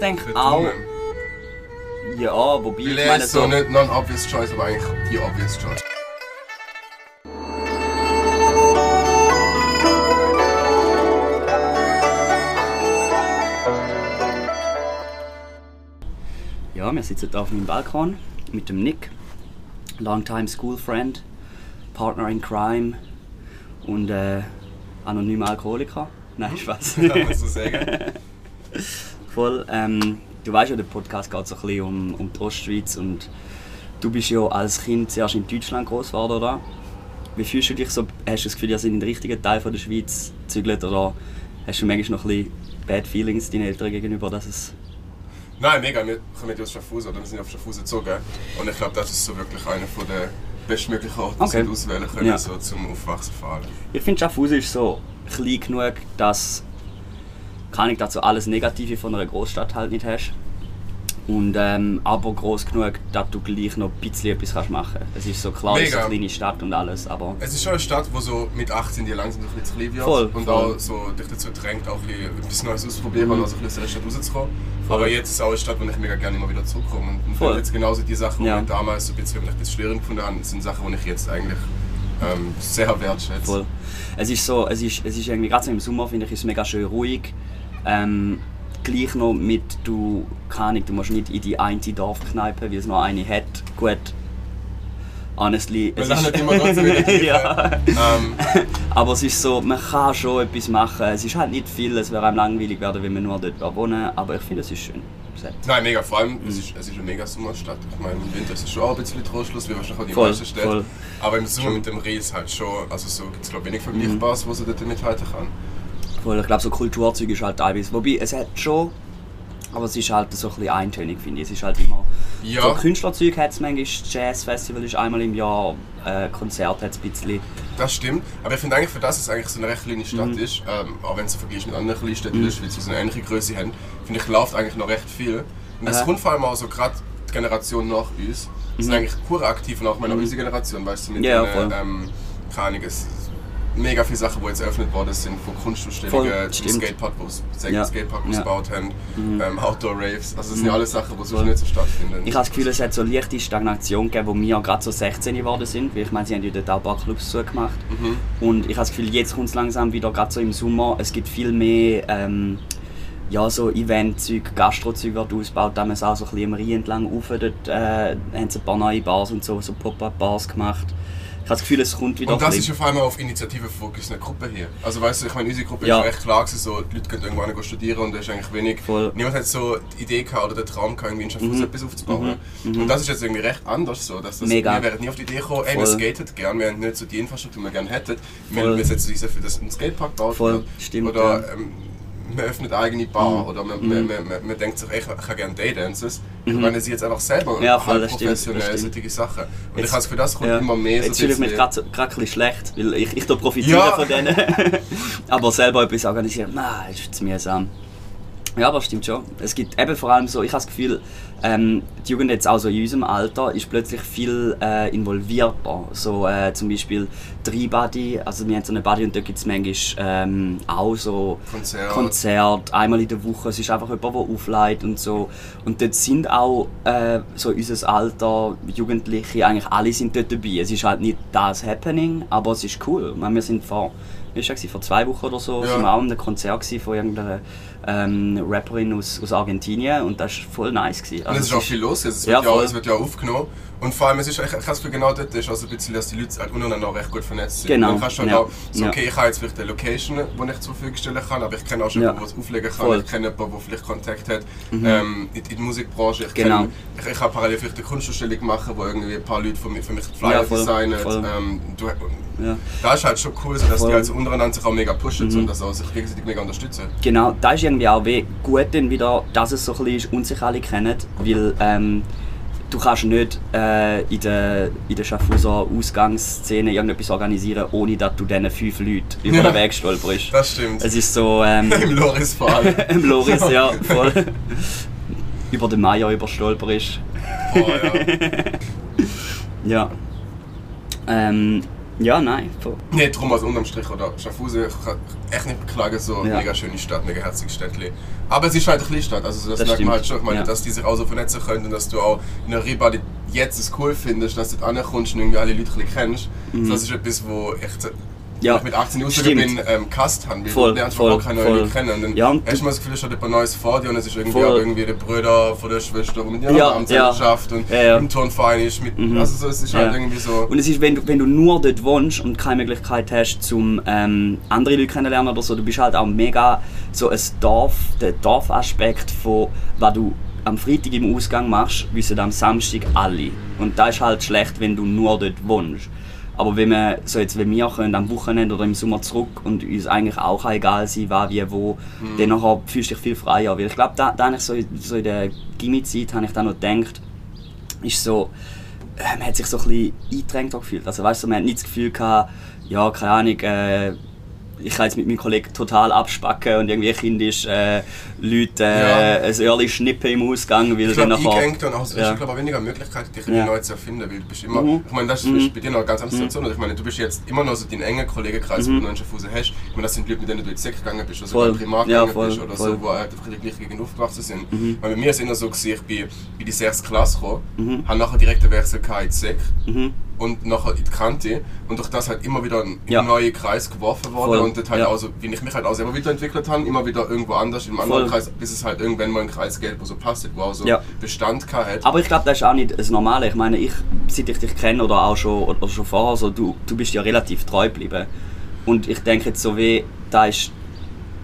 denke auch. Ja, wobei Weil ich er meine ist so so. nicht non-obvious choice, aber eigentlich die obvious choice. Ja, wir sitzen hier auf meinem Balkon mit dem Nick, longtime school friend, Partner in crime und äh, anonymer Alkoholiker. Nein, Spaß. Kann man so sagen. Voll. Ähm, du weißt ja, der Podcast geht so ein bisschen um, um die Ostschweiz und du bist ja als Kind zuerst in Deutschland groß geworden, oder? Wie fühlst du dich so? Hast du das Gefühl, ihr seid in den richtigen Teil von der Schweiz gezügelt oder hast du manchmal noch ein bisschen Bad Feelings deinen Eltern gegenüber, dass es... Nein, mega. Wir kommen ja aus Schaffhausen, oder wir sind auf Schaffhausen gezogen. Und ich glaube, das ist so wirklich einer von der bestmöglichen Orte, die Okay. auswählen können, Ja. so zum Aufwachsen allem. Ich finde, Schaffhausen ist so klein genug, dass kann ich dazu alles Negative von einer Großstadt halt nicht hast. Und, ähm, aber groß genug, dass du gleich noch ein bisschen etwas kannst machen kannst. Es ist so klar, es ist eine kleine Stadt und alles, aber Es ist schon eine Stadt, wo so mit 18 dir langsam ein bisschen zu klein wird. Voll, und voll. auch so dich dazu drängt, auch etwas Neues auszuprobieren Mhm. und also aus der Stadt rauszukommen. Voll. Aber jetzt ist es auch eine Stadt, wo ich mega gerne immer wieder zurückkomme. Und, und Voll. jetzt genauso die Sachen, die Ja. ich damals so ein bisschen ein bisschen schwierig gefunden habe, sind Sachen, die ich jetzt eigentlich ähm, sehr wertschätze. Voll. Es ist so, es ist, es ist irgendwie, gerade so im Sommer finde ich, ist es mega schön ruhig. Ähm, gleich noch mit, du, Ahnung, du musst nicht in die eine Dorfkneipe, weil es noch eine hat. Gut, honestly, es ist... nicht immer gleich. ja. ähm, Aber es ist so, man kann schon etwas machen. Es ist halt nicht viel, es wäre einem langweilig werden, wenn man nur dort wohnen Aber ich finde, es ist schön. Set. Nein, mega. Vor allem, Mhm. es, ist, es ist eine mega Sommerstadt. Ich meine, im Winter ist es schon auch ein bisschen Trostschluss, wie wahrscheinlich auch die Voll, meisten Städte. voll. Aber im Sommer Schon. mit dem Ries halt schon, also so gibt es glaube ich wenig Mhm. Vergleichbares, wo sie dort mithalten kann. Voll, ich glaube, so Kulturzeug ist halt teilweise. Wobei, es hat schon, aber es ist halt so ein bisschen eintönig, finde ich. Es ist halt immer. Ja. So Künstlerzeug hat es manchmal, Jazzfestival ist einmal im Jahr, äh, Konzert hat es ein bisschen. Das stimmt, aber ich finde eigentlich für das, dass es eigentlich so eine recht kleine Stadt Mhm. ist, ähm, auch wenn es im Vergleich mit anderen kleinen Städten der Schweiz, die so eine ähnliche Größe haben, finde ich, läuft eigentlich noch recht viel. Und das Aha. kommt vor allem auch so gerade die Generation nach uns, sind eigentlich pur aktiv und auch meine Mhm. unsere Generation, weißt du, mit Ja, den, ähm, keine Ahnung, mega viele Sachen, die jetzt eröffnet worden sind, von Voll, zum. Skatepark, wo sie Ja. Skatepark Ja. ausgebaut haben, ähm, Outdoor-Raves, also das sind Mhm. ja alles Sachen, die sonst nicht so stattfinden. Ich habe das Gefühl, es hat so eine leichte Stagnation gegeben, wo wir gerade so 16 geworden sind. Weil ich meine, sie haben ja dort auch ein paar Clubs zugemacht. Mhm. Und ich habe das Gefühl, jetzt kommt es langsam wieder, gerade so im Sommer. Es gibt viel mehr ähm, ja, so Eventzeug, Gastrozeug wird ausgebaut. Da haben wir es auch so ein bisschen am Rhein entlang rauf. Dort äh, haben sie ein paar neue Bars und so, so Pop-Up-Bars gemacht. Habe das Gefühl, es kommt wieder Und das ist auf einmal auf Initiative Fokus eine Gruppe hier. Also weißt du, ich meine, unsere Gruppe Ja. ist recht klar gewesen, so, die Leute können irgendwo hin studieren und da ist eigentlich wenig. Voll. Niemand hat so die Idee gehabt oder den Traum gehabt, irgendwie in Schaffhausen Mhm. etwas aufzubauen. Mhm. Mhm. Und das ist jetzt irgendwie recht anders so. Dass das, Mega. Wir wären nie auf die Idee gekommen, ey, wir skaten gern, wir haben nicht so die Infrastruktur, die wir gerne hätten. Wir, Voll. wir setzen uns dafür, dass ein Skatepark baut Voll, stimmt, Oder ähm, man öffnet eigene Bar Mhm. oder man, Mhm. man, man, man, man denkt sich, ey, ich, ich kann gerne Daydances. Ich Mhm. meine, sie jetzt einfach selber Ja, voll, das stimmt, das professionell stimmt. solche Sachen. Und ich Jetzt- habe das Gefühl, das kommt Ja. immer mehr Jetzt so fühle ich mich gerade ein bisschen schlecht, weil ich, ich da profitiere Ja. von denen. aber selber etwas organisieren, nein, das ist zu mühsam. Ja, aber stimmt schon. Es gibt eben vor allem so, ich habe das Gefühl, ähm, die Jugend jetzt auch so in unserem Alter ist plötzlich viel äh, involvierter. So äh, zum Beispiel drei Buddy, also wir haben so eine Buddy und da gibt es manchmal ähm, auch so Konzert. Konzert, einmal in der Woche. Es ist einfach jemand, der aufleitet und so. Und dort sind auch äh, so unser Alter, Jugendliche, eigentlich alle sind dort dabei. Es ist halt nicht das Happening, aber es ist cool. Ich meine, wir sind vor, wie war vor zwei Wochen oder so, Ja. sind wir auch in einem Konzert von irgendeiner ähm, Rapperin aus, aus Argentinien und das war voll nice. Gewesen. Und es ist auch viel los. Es Ja, wird ja, voll. es wird ja aufgenommen. Und vor allem, es ist, ich, ich habe das genau dort ist also ein bisschen, dass die Leute halt untereinander auch recht gut vernetzt sind. Genau, dann kannst du halt ja. auch, so, Ja. okay, ich habe jetzt vielleicht eine Location, die ich zur Verfügung stellen kann, aber ich kenne auch schon Ja. jemanden, der es auflegen kann. Voll. Mhm. Ich kenne jemanden, der vielleicht Kontakt hat ähm, in, in der Musikbranche. Ich, Genau. kenne, ich, ich kann parallel vielleicht eine Kunstausstellung machen, wo irgendwie ein paar Leute für mich, für mich Flyer Ja, voll, designen. voll. Ähm, du, Ja. da ist halt schon cool, so, dass Voll. Mhm. die halt so untereinander sich auch mega pushen und dass auch sich gegenseitig mega unterstützen. Genau, da ist irgendwie auch wie gut dann wieder, dass es so ein bisschen ist und sich alle kennen, weil ähm, du kannst nicht äh, in der, in der Schaffhauser Ausgangsszene irgendetwas organisieren, ohne dass du diesen fünf Leuten über Ja. den Weg stolperst. Das stimmt. Es ist so, ähm, Im Loris vor allem. im Loris, ja, voll. über den Meier überstolperst. Boah, ja. Ja. Ähm, Ja, nein. Voll. Nee, drum als unterm Strich, oder? Schaffhausen, ich kann echt nicht beklagen, so Ja. mega schöne Stadt, mega herziges Städtchen. Aber es ist halt eine kleine Stadt, also das, Das merkt stimmt. man halt schon. Ich meine, Ja. dass die sich auch so vernetzen können und dass du auch in einer Riba jetzt es cool findest, dass du dort ankommst und irgendwie alle Leute ein bisschen kennst. Das ist etwas, wo echt, Mhm. Ja, ich mit 18 rausgegangen stimmt. bin, ähm, Cast haben, weil Voll, lernst voll, auch keine voll. kennen. Und dann Ja, und hast du- du mal das Gefühl, es hat jemand Neues vor dir und es ist irgendwie Voll. auch irgendwie der Bruder von der Schwester, der mit dir Ja, am ja. schafft und Ja, ja. im Turnverein ist. Mit, Also so, es ist halt irgendwie so... Und es ist, wenn du, wenn du nur dort wohnst und keine Möglichkeit hast, zum ähm, andere Leute kennenlernen oder so, du bist halt auch mega so ein Dorf, der Dorfaspekt von, was du am Freitag im Ausgang machst, wissen am Samstag alle. Und das ist halt schlecht, wenn du nur dort wohnst. Aber wenn wir, so jetzt, wenn wir können, am Wochenende oder im Sommer zurück und uns eigentlich auch egal sein, was, wie, wo, dann nachher fühlst du dich viel freier. Weil ich glaube, da, da so, in- so in der Gimmi-Zeit habe ich dann noch gedacht, ist so, äh, man hat sich so ein bisschen eingedrängt gefühlt. Also weißt du, man hat nicht das Gefühl gehabt, ja, keine Ahnung, äh, ich kann jetzt mit meinem Kollegen total abspacken und irgendwie kindisch äh, Leute äh, Ja. ein Early schnippen im Ausgang, weil Ich dann glaube, nachher... eingeengt und auch, es Ja. glaube weniger Möglichkeiten, dich Ja. neu zu erfinden, weil du bist immer, Mhm. ich meine, das ist bei dir noch eine ganz andere Situation, oder? ich meine, du bist jetzt immer noch so deinen engen Kollegenkreis, Mhm. den du in Schaffhausen hast, ich meine, das sind Leute, mit denen du in die Sek gegangen bist, oder Voll. sogar Primar Ja, gegangen voll, bist, oder voll. Mhm. so, wo halt einfach in der gleichen Gegend aufgewachsen sind. Weil bei mir ist es immer so, gewesen, ich bin in die sechste Klasse gekommen, Mhm. habe nachher direkt einen Wechsel in die Sek Mhm. Und nachher in die Kante und durch das halt immer wieder in Ja. neuen Kreis geworfen worden Voll. und dort halt Ja. auch so, wie ich mich halt auch selber weiterentwickelt habe, immer wieder irgendwo anders in einem anderen Voll. Kreis, bis es halt irgendwann mal ein Kreis gibt, wo so passt, wo auch so Ja. Bestand hat. Aber ich glaube, das ist auch nicht das Normale. Ich meine, ich, seit ich dich kenne oder auch schon, oder schon vorher, so, du, du bist ja relativ treu geblieben. Und ich denke jetzt so wie, da ist...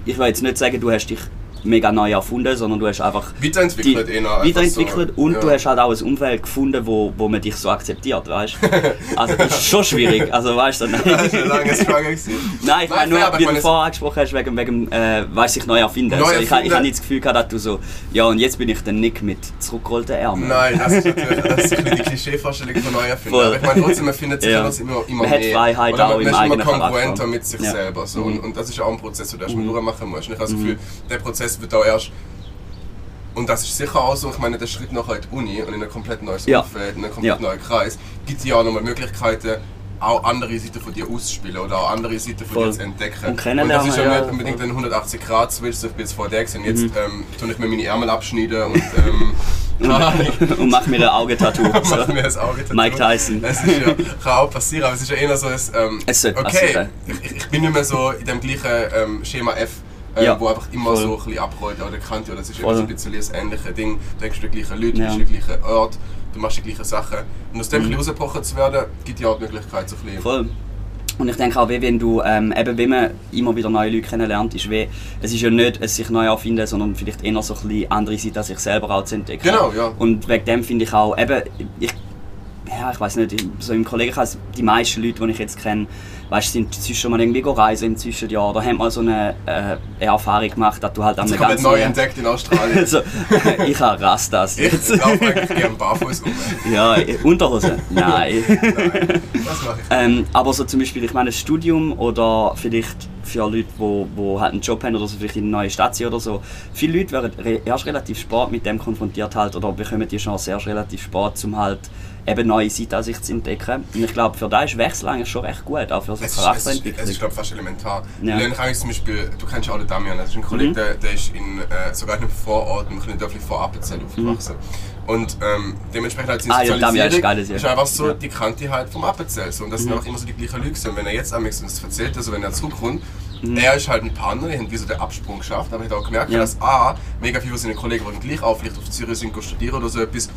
Ich will jetzt nicht sagen, du hast dich mega neu erfunden, sondern du hast einfach... Weiterentwickelt die- eher einfach Weiterentwickelt so, und ja. du hast halt auch ein Umfeld gefunden, wo, wo man dich so akzeptiert, weißt du? Also das ist schon schwierig, also weißt du, Das ist ein nein. langes Struggle gewesen. Nein, ich meine nur, wie du vorher angesprochen hast, wegen, wegen äh, weißt, sich neu erfinden. Neu also, ich, ich erfinden. habe nicht das Gefühl gehabt, dass du so, ja und jetzt bin ich der Nick mit zurückgerollten Ärmeln. Nein, das ist natürlich das ist die Klischeevorstellung von Neuerfinden. Voll. Aber ich meine, trotzdem, man findet sich Ja. immer, immer Man hat mehr. Freiheit Oder auch man im ist immer eigenen kongruenter Charakter. mit sich Ja. Mhm. selber. So. Und, und das ist auch ein Prozess, den du erstmal durchmachen musst. Ich habe das Gefühl, der Prozess wird auch erst und das ist sicher auch so, ich meine, der Schritt nachher in die Uni und in ein komplett neues Ja. Umfeld, in einen komplett Ja. neuen Kreis, gibt dir auch nochmal Möglichkeiten, auch andere Seiten von dir auszuspielen oder auch andere Seiten von dir zu entdecken. Und kennenlernen, das ist ja ja, nicht unbedingt ein 180 Grad Switch, so ich bin jetzt vor der gesehen. Jetzt Mhm. ähm, tue ich mir meine Ärmel abschneiden und ähm, und mach mir ein Augentattoo. mach mir das Auge dazu. Mike Tyson. Es ist ja, kann auch passieren, aber es ist ja eher so, dass, ähm, Es okay, ich- ich bin nicht mehr so in dem gleichen ähm, Schema F, äh, Ja, wo einfach immer voll. so ein bisschen abrollt oder Kante, oder das ist Voll. ein bisschen das ähnliche Ding. Du denkst die gleichen Leute, du Ja. bist am gleichen Ort, du machst die gleichen Sachen. Und aus dem Mhm. rausgebrochen zu werden, gibt dir auch die Möglichkeit, so ein bisschen Voll. Und ich denke auch, wie wenn du, ähm, eben wenn man immer wieder neue Leute kennenlernt, ist wie, es ist ja nicht ein sich neu erfinden, sondern vielleicht eher so ein bisschen andere Seiten an sich selber auch zu entdecken. Genau, ja. Und wegen dem finde ich auch, eben, ich, ja, ich weiß nicht, so im Kollegenkreis, die meisten Leute, die ich jetzt kenne, weißt, sind zwischen mal irgendwie reisen im Zwischenjahr oder haben mal so eine äh, Erfahrung gemacht, dass du halt an Das einem komplett ganz neu entdeckt in Australien. so, ich habe Rastas ich jetzt. laufe eigentlich gerne barfuß um. ja, Unterhose? Nein. Nein, das mache ich. Ähm, aber so zum Beispiel, ich meine, ein Studium oder vielleicht für Leute, die wo, wo halt einen Job haben oder so, vielleicht in eine neue Stadt sind oder so. Viele Leute werden erst relativ spät mit dem konfrontiert halt oder bekommen die Chance erst relativ spät, um halt eben neue Seiten an sich zu entdecken. Und ich glaube, für da ist Wechsel eigentlich schon recht gut, auch für so Es ist, es ist, Charakterentwicklung. ist glaube fast elementar. Ja. Ich eigentlich zum Beispiel, du kennst ja den Damian, das ist ein Kollege, Mhm. der, der ist in, äh, sogar in einem Vorort, im kleinen Dörfli vor Appenzell aufgewachsen. Und ähm, dementsprechend halt Mhm. Ah, ja, Damian ist das ist ja. einfach so Ja. Mhm. die Kante halt vom Appenzell. So. Und das sind einfach immer so die gleichen Leute. Und wenn er jetzt am nächsten das erzählt, also wenn er zurückkommt, er ist halt ein Partner, der hat wie so den Absprung geschafft, aber er hat auch gemerkt, Mhm. Ja. dass A, mega viele von seinen Kollegen wollen gleich auch vielleicht auf Zürich sind, studieren oder so etwas,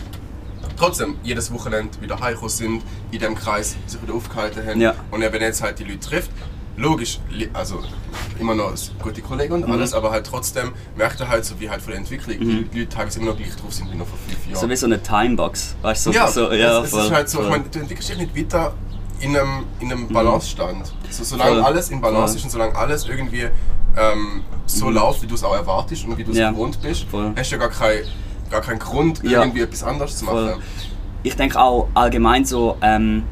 trotzdem jedes Wochenende wieder heimgekommen sind, in dem Kreis sich wieder aufgehalten haben. Ja. Und er, wenn er jetzt halt die Leute trifft, logisch, also immer noch gute Kollegen und Mhm. alles, aber halt trotzdem merkt er halt so, wie halt von der Entwicklung die Leute teilweise immer noch gleich drauf sind wie noch vor fünf Jahren. So wie so eine Timebox, weißt du? So, ja, so, ja, es, voll, ist halt so, ich voll. Mhm. meine, du entwickelst dich nicht weiter in einem, in einem Balancestand. So, solange Voll. alles in Balance ist und solange alles irgendwie ähm, so läuft, wie du es auch erwartest und wie du es Mhm. Ja. gewohnt bist, hast du ja gar, kein, gar keinen Grund, Ja. irgendwie etwas anderes zu machen. ich denke auch allgemein so, ähm,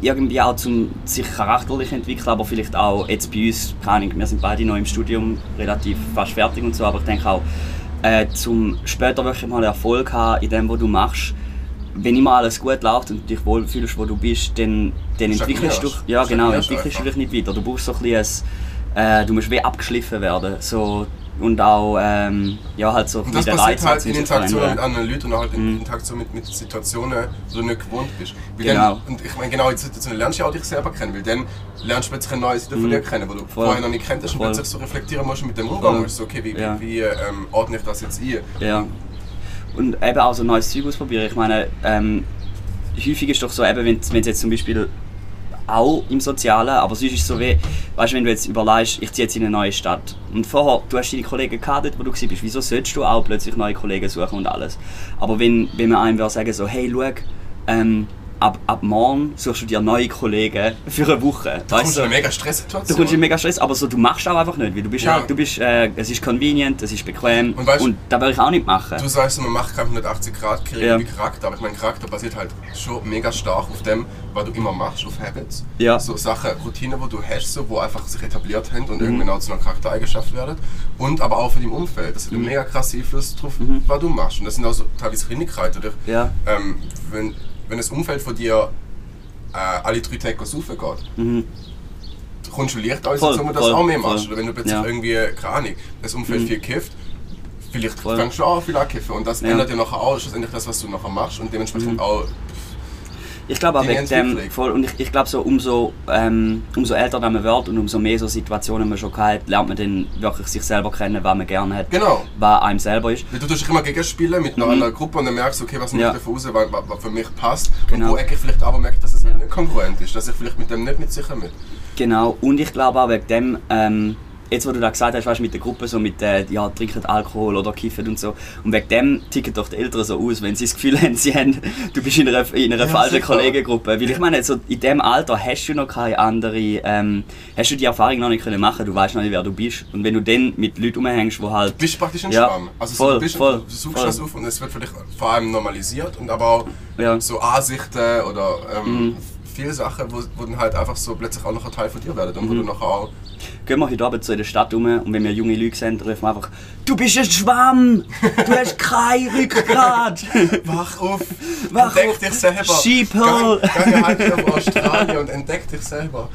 irgendwie auch zum sich charakterlich entwickeln, aber vielleicht auch jetzt bei uns, keine Ahnung, wir sind beide noch im Studium relativ fast fertig und so, aber ich denke auch, äh, zum später wirklich mal Erfolg haben in dem, was du machst, wenn immer alles gut läuft und du dich wohlfühlst, wo du bist, dann, dann entwickelst du, ja genau, entwickelst du dich nicht weiter. Du brauchst so ein bisschen, ein, äh, du musst wie abgeschliffen werden, so und auch ähm, ja halt so Und das passiert halt in Interaktion mit anderen Leuten und auch halt in Mhm. Interaktion mit, mit Situationen, wo du nicht gewohnt bist. Weil Genau. Dann, und ich meine, genau in Situationen lernst du ja auch dich selber kennen, weil dann lernst du plötzlich eine neue Seite von dir kennen, wo du Mhm. Voll. vorher noch nicht kenntest und Voll. plötzlich so reflektieren musst mit dem Umgang musst. So, okay, wie, Ja. wie, wie ähm, ordne ich das jetzt ein? Ja. Und eben auch so neues Zeug ausprobieren. Ich meine, ähm, häufig ist doch so, eben, wenn wenn es jetzt zum Beispiel auch im Sozialen, aber sonst ist es so wie, weißt du, wenn du jetzt überlegst, ich ziehe jetzt in eine neue Stadt und vorher, du hast deine Kollegen gehabt, wo du warst, wieso solltest du auch plötzlich neue Kollegen suchen und alles? Aber wenn, wenn man einem sagen so, hey, schau, ähm, ab, ab morgen suchst du dir neue Kollegen für eine Woche. Du kommst weißt in du? eine mega Du Stresssituation. kommst in mega Stress, aber so, du machst auch einfach nicht, weil du bist Ja. halt, du bist, äh, es ist convenient, es ist bequem Und und, weißt- das würde ich auch nicht machen. Du sagst, man macht keine 180 Grad Karriere Ja. wie Charakter, aber ich meine, Charakter basiert halt schon mega stark auf dem, was du immer machst, auf Habits. Ja. So Sachen, Routinen, die du hast, so, wo einfach sich etabliert haben Mhm. und irgendwann auch zu einer Charaktereigenschaft werden. Und aber auch für dein Umfeld. Das hat Mhm. einen mega krassen Einfluss darauf, was du machst. Und das sind auch so teilweise Kleinigkeiten. Oder, Ja. ähm, wenn, wenn das Umfeld von dir äh, alle drei Tage saufen geht, Mhm. leicht als, Voll, dass du das voll, auch mehr machst. Oder wenn du plötzlich Ja. Mhm. irgendwie, keine Ahnung, das Umfeld viel kifft, vielleicht Voll. fängst du auch viel an kiffen. Und das Ja. Mhm. ändert ja nachher auch schlussendlich das, was du nachher machst. Und dementsprechend auch, Ich glaube auch wegen dem, voll, und ich, ich glaube so, umso, ähm, umso älter man wird und umso mehr so Situationen man schon hat, lernt man dann wirklich sich selber kennen, was man gerne hat, genau. was einem selber ist. Weil du tust dich immer gegenspielen mit einer Mhm. anderen Gruppe und dann merkst du, okay, was nimmt Ja. davon raus, was, was, was für mich passt. Genau. Und wo ich vielleicht aber merke, dass es Ja. nicht kongruent ist, dass ich vielleicht mit dem nicht mit sicher bin. Genau, und ich glaube auch wegen dem, ähm, jetzt wo du da gesagt hast, weißt, mit der Gruppe, so mit äh, ja, trinken Alkohol oder kiffen und so, und wegen dem ticken doch die Eltern so aus, wenn sie das Gefühl haben, sie haben, du bist in einer, in einer Ja, falschen. Kollegengruppe. Weil ich meine, so in dem Alter hast du noch keine andere, ähm, hast du die Erfahrung noch nicht können machen, du weißt noch nicht, wer du bist. Und wenn du dann mit Leuten rumhängst, die halt... Du bist praktisch ein Ja, Schwamm. Also so, voll, du, bist, voll, du suchst voll. das auf und es wird vielleicht vor allem normalisiert und aber auch Ja. so Ansichten oder ähm, Mhm. viele Sachen, wo, wo dann halt einfach so plötzlich auch noch ein Teil von dir werden und Mhm. wo du nachher auch Gehen wir heute Abend so in der Stadt rum und wenn wir junge Leute sehen, rufen wir einfach «Du bist ein Schwamm! Du hast kein Rückgrat!» Wach auf! Wach entdeck auf, dich selber! Sheeple. Gang, gang halt auf Australien und entdeck dich selber!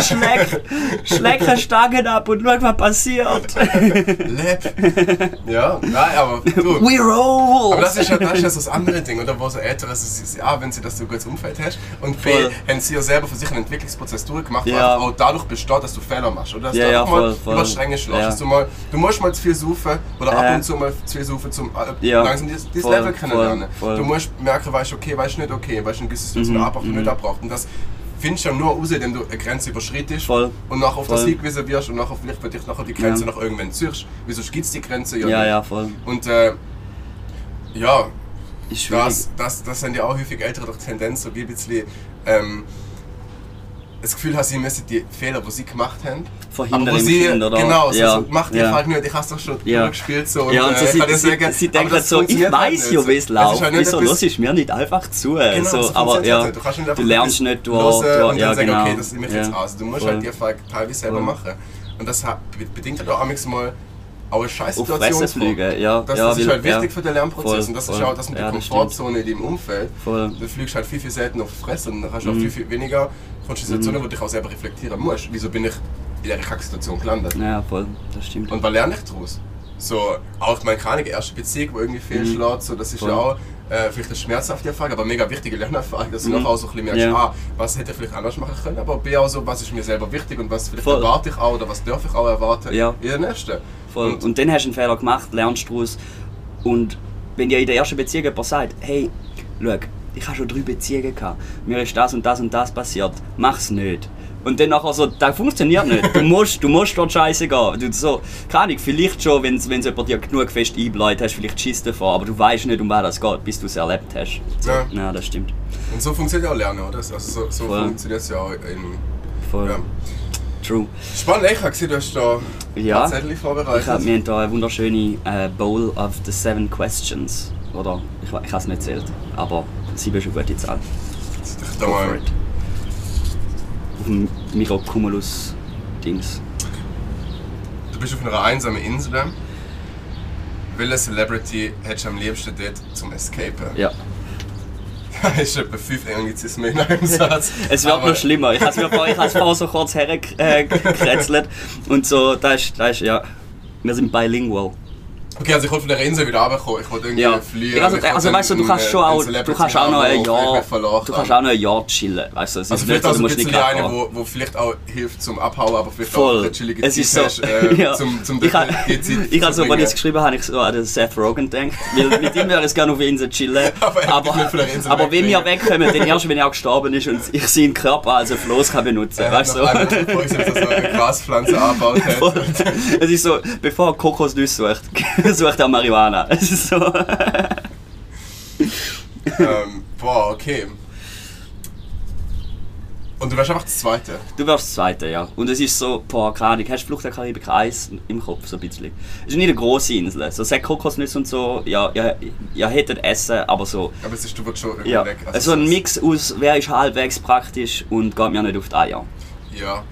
Schleck, schleck eine Stange ab und schau, was passiert. Leb! Ja, nein, aber du. We roll! Aber das ist ja, das ist ja so das andere Ding, oder? Wo so sie- sie- A, wenn sie das so gutes Umfeld hast und B, Voll. haben sie ja selber für sich einen Entwicklungsprozess durchgemacht, der Ja. einfach auch dadurch besteht, dass du Fehler machst, oder? Dass Ja, du ja, mal voll, voll. über Stränge schlägst. Ja. Du, mal, du musst mal zu viel saufen oder ab und zu mal zu viel saufen, um äh, Ja. langsam dieses, Level kennenlernen. voll, voll. Du musst merken, weißt du, okay, weißt du nicht okay, weißt du, eine gewisse Situation Mhm, abbraucht und nicht abbraucht. Und das findest du ja nur raus, indem du eine Grenze überschreitest Voll. und nachher auf das Voll. hingewiesen wirst und nachher vielleicht für dich nachher die Grenze Ja. nach irgendwann ziehst. Wieso gibt es die Grenze ja, Ja, ja, voll. Und äh, ja, das, das, das sind ja auch häufig Ältere durch Tendenz, so wie ein bisschen ähm, das Gefühl haben, sie müssen die Fehler, die sie gemacht haben, Verhindern aber wo sie, Kind, oder? genau, so, Ja, so, mach die ja. Erfahrung nicht, ich habe es doch schon Ja. durchgespielt so ja, und so äh, sie, sie, sagen, sie denken das so, ich halt weiß ja, wie es läuft. halt nicht Wieso hörst du mir nicht einfach zu? Genau, so, so aber funktioniert ja, halt. Du, kannst nicht einfach du lernst nicht, du, hören du und dann ja, sagen, genau. okay, das nehme ich jetzt aus. Du musst Voll. halt die Erfahrung teilweise selber Voll. machen. Und das bedingt halt auch amigs mal auch eine Auf Scheißsituation. Fresse fliegen, ja. Das, ja, das ist halt wichtig ja. für den Lernprozess Voll, und das voll. ist auch das mit Ja, der Komfortzone in deinem Umfeld. Voll. Du fliegst halt viel, viel seltener auf die Fresse und dann hast du auch Mhm. viel, viel weniger von Situationen, wo du dich auch selber reflektieren musst. Wieso bin ich in dieser Kacksituation gelandet? Ja, voll, das stimmt. Und was lerne ich daraus? So, auch meine keine erste Beziehung, wo irgendwie fehlschlägt, so, das ist Mhm. Voll. ja auch äh, vielleicht eine schmerzhafte Erfahrung, aber mega wichtige Lernerfahrung, dass du Mhm. nachher auch so ein bisschen merkst, Ja. ah, was hätte ich vielleicht anders machen können, aber B auch so, was ist mir selber wichtig und was vielleicht Voll. erwarte ich auch oder was darf ich auch erwarten Ja. in der nächsten. Voll. Und, Und, dann hast du einen Fehler gemacht, lernst daraus. Und wenn dir in der ersten Beziehung jemand sagt, hey, schau, ich habe schon drei Beziehungen gehabt, mir ist das und das und das passiert, mach's nicht. Und dann nachher so, das funktioniert nicht. Du musst, du musst dort scheiße gehen. Du so, keine Ahnung, vielleicht schon, wenn es jemand dir genug fest einbläut, hast du vielleicht Schiss davor, aber du weißt nicht, um was das geht, bis du es erlebt hast. So, Ja. ja. das stimmt. und so funktioniert ja auch Lernen, oder? Also so, so funktioniert es ja auch in... Voll. Ja. True. Spannend, ich habe gesehen, du hast da Ja. Zettel vorbereitet. Ich hab, wir haben hier eine wunderschöne äh, Bowl of the Seven Questions. Oder, ich, ich habe es nicht zählt, aber sieben ist eine gute Zahl. ich da mal. Auf dem Mikrocumulus-Dings. du bist auf einer einsamen Insel. Welche Celebrity hättest du am liebsten dort zum Escapen? Ja. Es ist etwa fünf Anglizismen in einem Satz. Es wird Aber- noch schlimmer. Ich habe es mir vorher, ich habe es vorher so kurz hergekretzelt. Und so, da ist, da ist, ja, wir sind bilingual. Okay, also ich wollte von der Insel wieder runterkommen. Ich wollte irgendwie Ja. fliehen. Also, ich wollte also weißt du, du kannst schon auch, du kannst auch noch ein Jahr, du kann. kannst auch noch ein Jahr chillen. Weißt du, es ist Also vielleicht so, auch so ein bisschen gleich eine, gehen. wo, wo vielleicht auch hilft zum Abhauen, aber vielleicht auch Voll. eine chillige Es ist Zeit so, hast, äh, ja. zum, zum ich habe die Zeit ich so, es geschrieben habe, ich so an Seth Rogen gedacht. Weil mit ihm würde ich gerne auf der Insel chillen. Aber er aber aber wenn wir wegkommen, dann erst, wenn er gestorben ist und ich seinen Körper als Floß kann benutzen. Weißt du? ich so eine Graspflanze angebaut hat. Es ist so, bevor er Kokosnüsse sucht, sucht er Marihuana. Es ist so. ähm, boah, okay. Und du wärst einfach das Zweite. Du wärst das Zweite, ja. Und es ist so, boah, keine Ahnung, hast du Flucht der Karibik 1 im Kopf, so ein bisschen. Es ist nicht eine grosse Insel. So sechs Kokosnüsse und so, ja, ja, ja hättet Essen, aber so. Aber es ist, du würdest schon irgendwie Ja, weg. also ein Mix aus, wer ist halbwegs praktisch und geht mir nicht auf die Eier. Ja.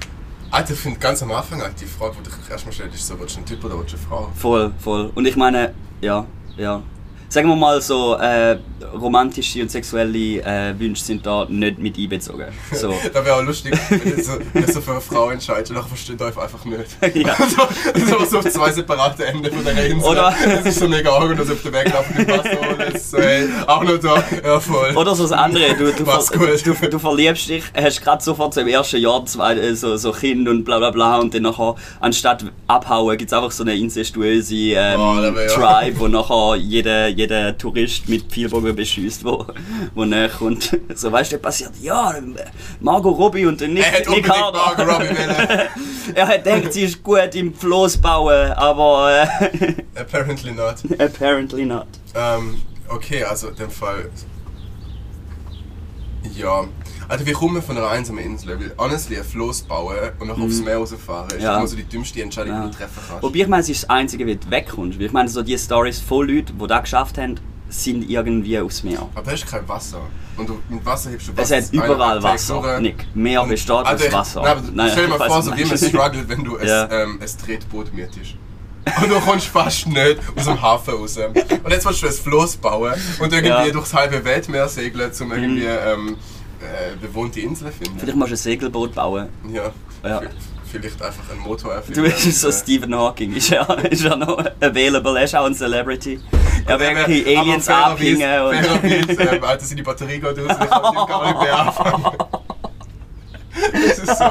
Alter, ich finde ganz am Anfang halt die Frage, die dich erstmal stellt, ist so, willst du einen Typ oder willst du eine Frau? Voll, voll. Und ich meine, ja, ja. Sagen wir mal so, äh, romantische und sexuelle äh, Wünsche sind da nicht mit einbezogen. So. Da wäre auch lustig, wenn du so, so für eine Frau entscheidest und nachher versteht euch einfach nicht. Ja. so, so, so auf zwei separate Enden von der Insel. Oder- Es ist so mega arg und du so auf den Weg laufen, du passt so, hey, auch noch da, ja voll. Oder so das andere, du, du, ver du, du verliebst dich, hast gerade sofort so im ersten Jahr zwei, äh, so, so Kind und bla bla bla und dann nachher, anstatt abhauen, gibt es einfach so eine incestuöse ähm, Oh, Tribe, wo nachher jeder, jeder Tourist mit Pfeilbogen beschießt, wo, wo näher kommt. So, weißt du, passiert? Ja, Margot Robbie und der Nick, Er hat. Margot Robbie er hat gedacht, sie ist gut im Floß bauen, aber äh, Apparently not. apparently not. Ähm, okay, also in dem Fall. Ja. Also wir kommen von einer einsamen Insel, weil honestly ein Floß bauen und noch aufs Meer rausfahren ist Mhm. Ja. immer so die dümmste Entscheidung, die du treffen kannst. Wobei ich meine, es ist das Einzige, wie du wegkommst. Weil Ich meine, so die Stories von Leuten, die das geschafft haben, sind irgendwie aufs Meer. Aber da ist kein Wasser. Und du, mit Wasser hebst du Es Wasser. hat überall Wasser. Nick. Meer besteht aus Alter, Wasser. Nein, Nein, stell dir mal vor, so du wie man struggelt, wenn du Ja. ein, ähm, ein Tretboot mietest. Und du kommst fast nicht aus dem Hafen raus. Und jetzt willst du ein Floß bauen und irgendwie Ja. Mhm. durchs halbe Weltmeer segeln, um irgendwie ähm, äh, bewohnte Inseln zu finden. Vielleicht musst du ein Segelboot bauen. Ja. Ja. Vielleicht einfach einen Motor erfinden. Du bist so Stephen Hawking. Ist er, ist er noch available? Er ist auch ein Celebrity. Aber- wirklich Aliens abhängen. fairerweise- Und fairerweise, ähm, Alter, die Batterie geht aus, ich kann nicht mehr anfangen. Das ist so.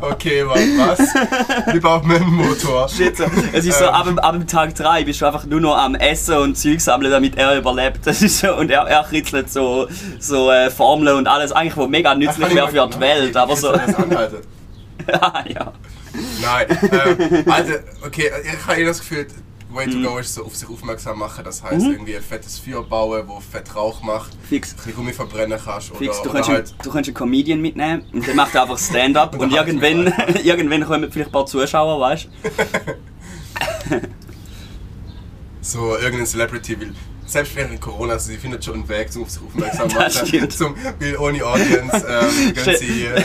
Okay, warte, was? Wir brauchen einen Motor. Shit, so. Es ist so, Ähm. ab, dem- ab dem Tag 3 bist du einfach nur noch am Essen und Zeug sammeln, damit er überlebt. Das ist so, und er, er kritzelt so, so äh, Formeln und alles, eigentlich, wo mega nützlich wäre für die Welt, aber so. Das anhalten. ja. Nein, ähm, Alter, okay, ich habe eh das Gefühl, Way Mhm. to go ist so auf sich aufmerksam machen. Das heißt irgendwie ein fettes Feuer bauen, wo fett Rauch macht, Fix. ein bisschen Gummi verbrennen kannst oder, Fix, du kannst, halt. einen, du kannst einen Comedian mitnehmen und der macht einfach Stand-up Und und halt irgendwann, irgendwann kommen vielleicht ein paar Zuschauer, weißt du? so irgendein Celebrity will. Selbst während Corona, also sie findet schon einen Weg, um auf sich aufmerksam machen. Zum, weil ohne Audience ähm, sie. Äh,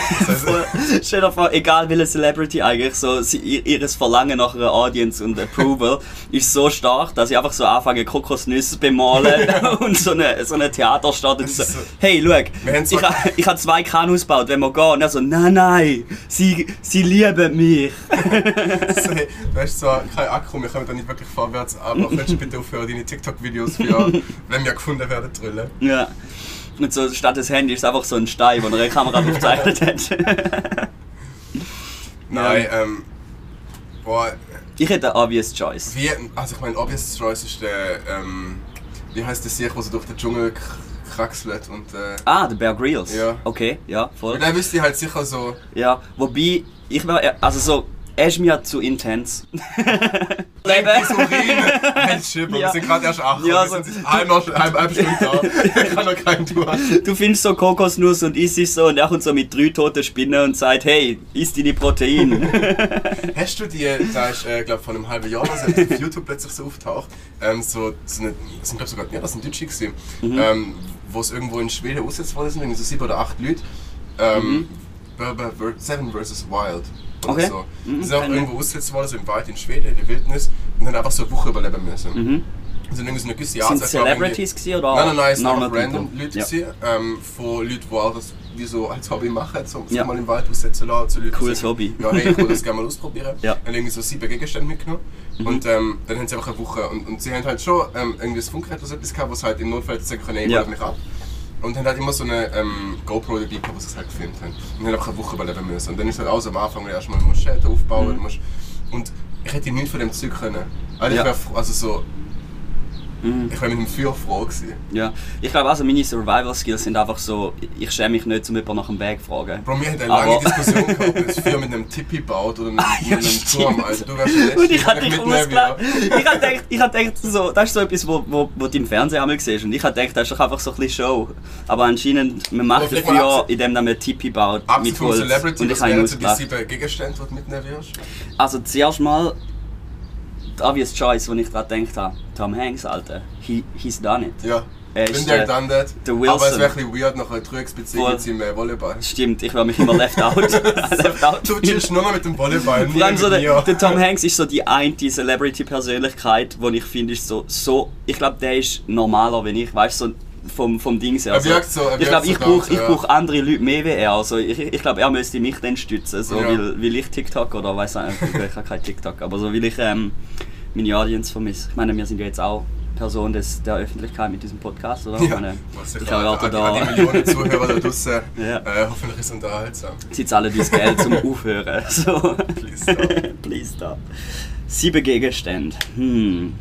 Stell dir vor, egal welche Celebrity eigentlich, so sie, ihr, ihres Verlangen nach einer Audience und Approval ist so stark, dass sie einfach so anfangen, Kokosnüsse bemalen und so eine, so eine Theater startet. So, hey, schau, ich, ha- ich habe zwei Kanus gebaut, wenn wir gehen. Und er so, nein, nein, sie, sie lieben mich. so, hey, du hast zwar kein Akku, wir kommen da nicht wirklich vorwärts, aber könntest du bitte aufhören, deine TikTok-Videos für, wenn wir gefunden werden, drüllen? Ja. Und so statt des Handys ist einfach so ein Stein, wo eine Kamera aufgezeichnet hat. Nein, ähm. Boah, Ich hätte eine obvious choice. wie. Also, ich meine, Obvious Choice ist der. Ähm, wie heißt der Sieg, wo so durch den Dschungel kraxelt und. Äh, Ah, der Bear Grylls. Ja. Okay, ja, voll. und dann wüsste ich halt sicher so. Ja, wobei, ich war, also so, er ist mir zu intens. Leben! Shit, Bro, Ja. wir sind gerade erst 8 Ja, wir so- sind halb, noch, halb, halb Stunde da. Ich kann noch keinen Tour. Du findest so Kokosnuss und isst es so und er kommt so mit drei toten Spinnen und sagt, hey, isst deine Proteine. Hast du die, da ist, äh, glaube vor einem halben Jahr so, auf YouTube plötzlich so auftaucht, ähm, so, so eine, das sind glaube sogar, ja, das sind Deutsche gewesen, Mhm. ähm, wo es irgendwo in Schweden ausgesetzt worden sind, so sieben oder acht Leute, ähm, Mhm. Berber Seven vs. Wild Okay. so. Mhm, Die sind auch ich. irgendwo ausgesetzt worden, so im Wald in Schweden, in der Wildnis, und dann einfach so eine Woche überleben müssen. mhm. Sind irgendwie so eine gewisse Sind glaub ich, Celebrities gewesen oder Nein, nein, nein, es sind normal einfach random? Leute Ja. gewesen, ähm, von Leuten, die auch das wie so als Hobby machen, so, Ja. mal im Wald aussetzen lassen, Leuten, die Cooles sagen, Hobby. Ja, hey, ich würde das gerne mal ausprobieren. Ja. Haben irgendwie so sieben Gegenstände mitgenommen Mhm. und ähm, dann haben sie einfach eine Woche und, und sie haben halt schon ähm, irgendwie ein Funkgerät oder so etwas gehabt, sie halt im Notfall sagen können, hey, Ja. holt mich ab. Und haben halt immer so eine ähm, GoPro dabei gehabt, sie es halt gefilmt haben. Und haben einfach eine Woche überleben müssen. Und dann ist halt alles am Anfang, erstmal du musst Schäden aufbauen, Mhm. du musst, und ich hätte nichts von dem Zeug können. Also, Ja. ich wär, also so, Mhm. ich wäre mit dem Feuer froh gewesen. Ja, ich glaube also meine Survival Skills sind einfach so, ich schäme mich nicht, um jemanden nach dem Weg zu fragen. Bro, wir haben eine lange Diskussion gehabt, ob das Feuer mit einem Tippi baut oder mit, Ah, ja, mit einem stimmt. Turm. Also, du wärst der Und ich hatte dich ausgelacht. Ich hatte gedacht, ich hatte gedacht so, das ist so etwas, wo, wo, wo du im Fernsehen einmal siehst. Und ich hatte gedacht, das ist doch einfach so ein bisschen Show. Aber anscheinend, man macht das Feuer, indem man einen Tipi baut Abgesehen mit Holz. Celebrity, und ich was wären so die sieben Gegenstände, die du mitnehmen wirst? Also zuerst mal, die obvious choice, wo ich daran gedacht habe, Tom Hanks, Alter. He, he's done it. Ja. Er ist der done that. der Aber Wilson. es wäre ein bisschen weird nach einer Dreiecksbeziehung Voll. jetzt im äh, Volleyball. Stimmt, ich war mich immer left out. left out. Du chillst nur mit dem Volleyball, nie mit so der, der Tom Hanks ist so die eine Celebrity-Persönlichkeit, die ich finde, ist so, so. Ich glaube, der ist normaler, wenn ich, weißt so vom, vom Ding her. Er wirkt so- ich glaube, so ich brauche ich ja. brauch andere Leute mehr wie er. Also ich, ich glaube, er müsste mich dann stützen, so, Ja. weil, weil ich TikTok oder weiß nicht, ich habe kein TikTok, aber so weil ich ähm, meine Audience vermisse. Ich meine, wir sind ja jetzt auch Person des, der Öffentlichkeit mit diesem Podcast, oder? Ich Ja, meine, was ich ich erwarte die- an da. die Millionen Zuhörer da draussen. Ja. Äh, hoffentlich ist es unterhaltsam. Sie zahlen uns Geld zum Aufhören. So. Please stop. Please stop. Sieben Gegenstände. Hm.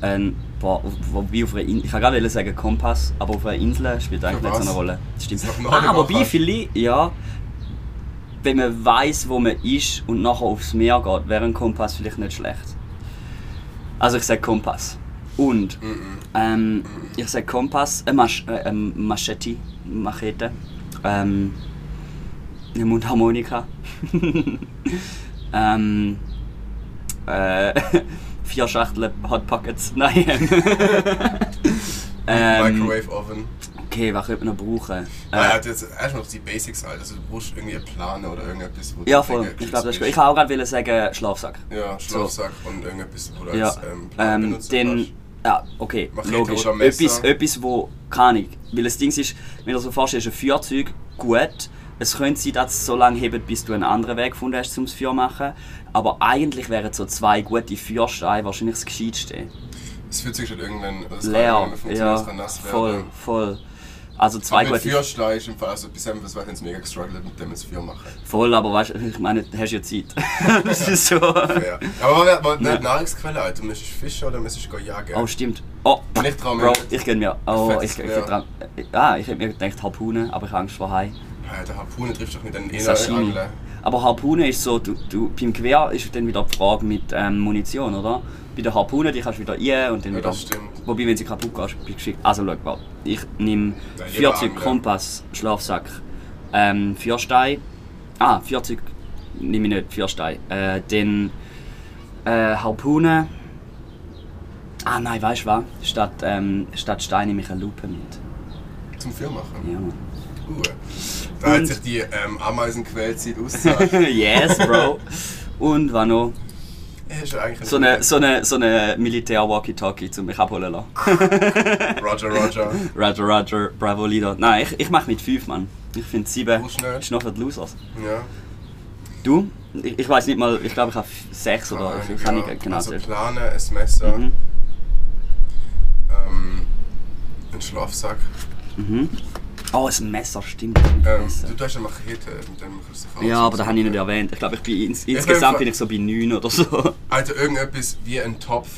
Ein, boah, wo, wie auf einer Insel. Ich kann gerade sagen Kompass, aber auf einer Insel spielt eigentlich nicht so eine? Rolle. Das stimmt. Norden Ah, wobei vielleicht, ja. Wenn man weiß, wo man ist und nachher aufs Meer geht, wäre ein Kompass vielleicht nicht schlecht. Also ich sage Kompass. Und ähm, ich sage Kompass, äh, Masch, äh, ähm, Machete, Machete, ähm, eine Mundharmonika, ähm, äh, vier Schachteln Hot Pockets, nein. ähm, Microwave Oven. okay, was könnte man noch brauchen? Äh, das erstmal noch die Basics halt. Also, du brauchst irgendwie einen Plan oder irgendetwas, wo ja, voll. Ich glaube, das ist gut. Ich wollte auch gerade sagen Schlafsack. Ja, Schlafsack und irgendetwas, wo du Ja, als ähm, Plan ähm, kannst. ja, okay, Machete logisch. Etwas, etwas, wo, keine weil das Ding ist, wenn du so vorstellst, ein Feuerzeug, gut, es könnte sein, dass es so lange hebt, bis du einen anderen Weg gefunden hast, um das Feuer zu machen, aber eigentlich wären so zwei gute Feuersteine wahrscheinlich das Gescheitste. Es fühlt sich halt irgendwann Leer, funktionieren, ja, es nass werden. voll, voll. Also zwei Aber gute Feuerstein ist im Fall, also bis was war jetzt mega gestruggelt mit dem jetzt Feuer machen. Voll, aber weißt du, ich meine, du hast ja Zeit. das ist so. Ja. Aber wer, Ja. nicht Nahrungsquelle, Alter. Du müsstest fischen oder müsstest gehen jagen. Oh, stimmt. Oh, Nicht trauen Bro, nicht. ich gönn mir. Oh, ich, ich, Gewehr. dran. Ah, ich hätte mir gedacht Harpune, aber ich habe Angst vor Hai. Ja, der Harpune trifft doch mit den Sashimi. Aber Harpune ist so, du, du, beim Gewehr ist dann wieder die Frage mit ähm, Munition, oder? Bei der Harpune, die kannst du wieder rein und dann Ja, wieder. das stimmt. Wobei, wenn sie kaputt geht, bist du geschickt. Also, schau, warte. Ich nehme Ja, lieber Feuerzeug, Angeln. Kompass, Schlafsack, ähm, Feuerstein. Ah, Feuerzeug nehme ich nicht, Feuerstein. Äh, dann äh, Harpune. Ah, nein, weißt du was? Statt, ähm, statt Stein nehme ich eine Lupe mit. Zum machen. Ja, Mann. Uh. Da hat sich die ähm, Ameisenquellzeit ausgezahlt. yes, Bro. Und was noch? So eine, so eine, so eine Militär-Walkie-Talkie, um mich abholen lassen. Roger, Roger. Roger, Roger, Bravo, Leader. Nein, ich, ich mache mit 5, Mann. Ich finde 7 Brauchst du nicht? ist noch für die Losers. Ja. Du? Ich, ich weiß nicht mal, ich glaube, ich habe 6 oder ich kann nicht genau Also. Plane, ein Messer, Mhm. ähm, ein Schlafsack. Mhm. Oh, ein Messer, stimmt. Ähm, Messer. du, du hast eine Machete, mit dem du dich Ja, aber das habe ich nicht erwähnt. Ich glaube, ich bin ins, insgesamt bin ich so bei 9 oder so. Alter, irgendetwas wie ein Topf,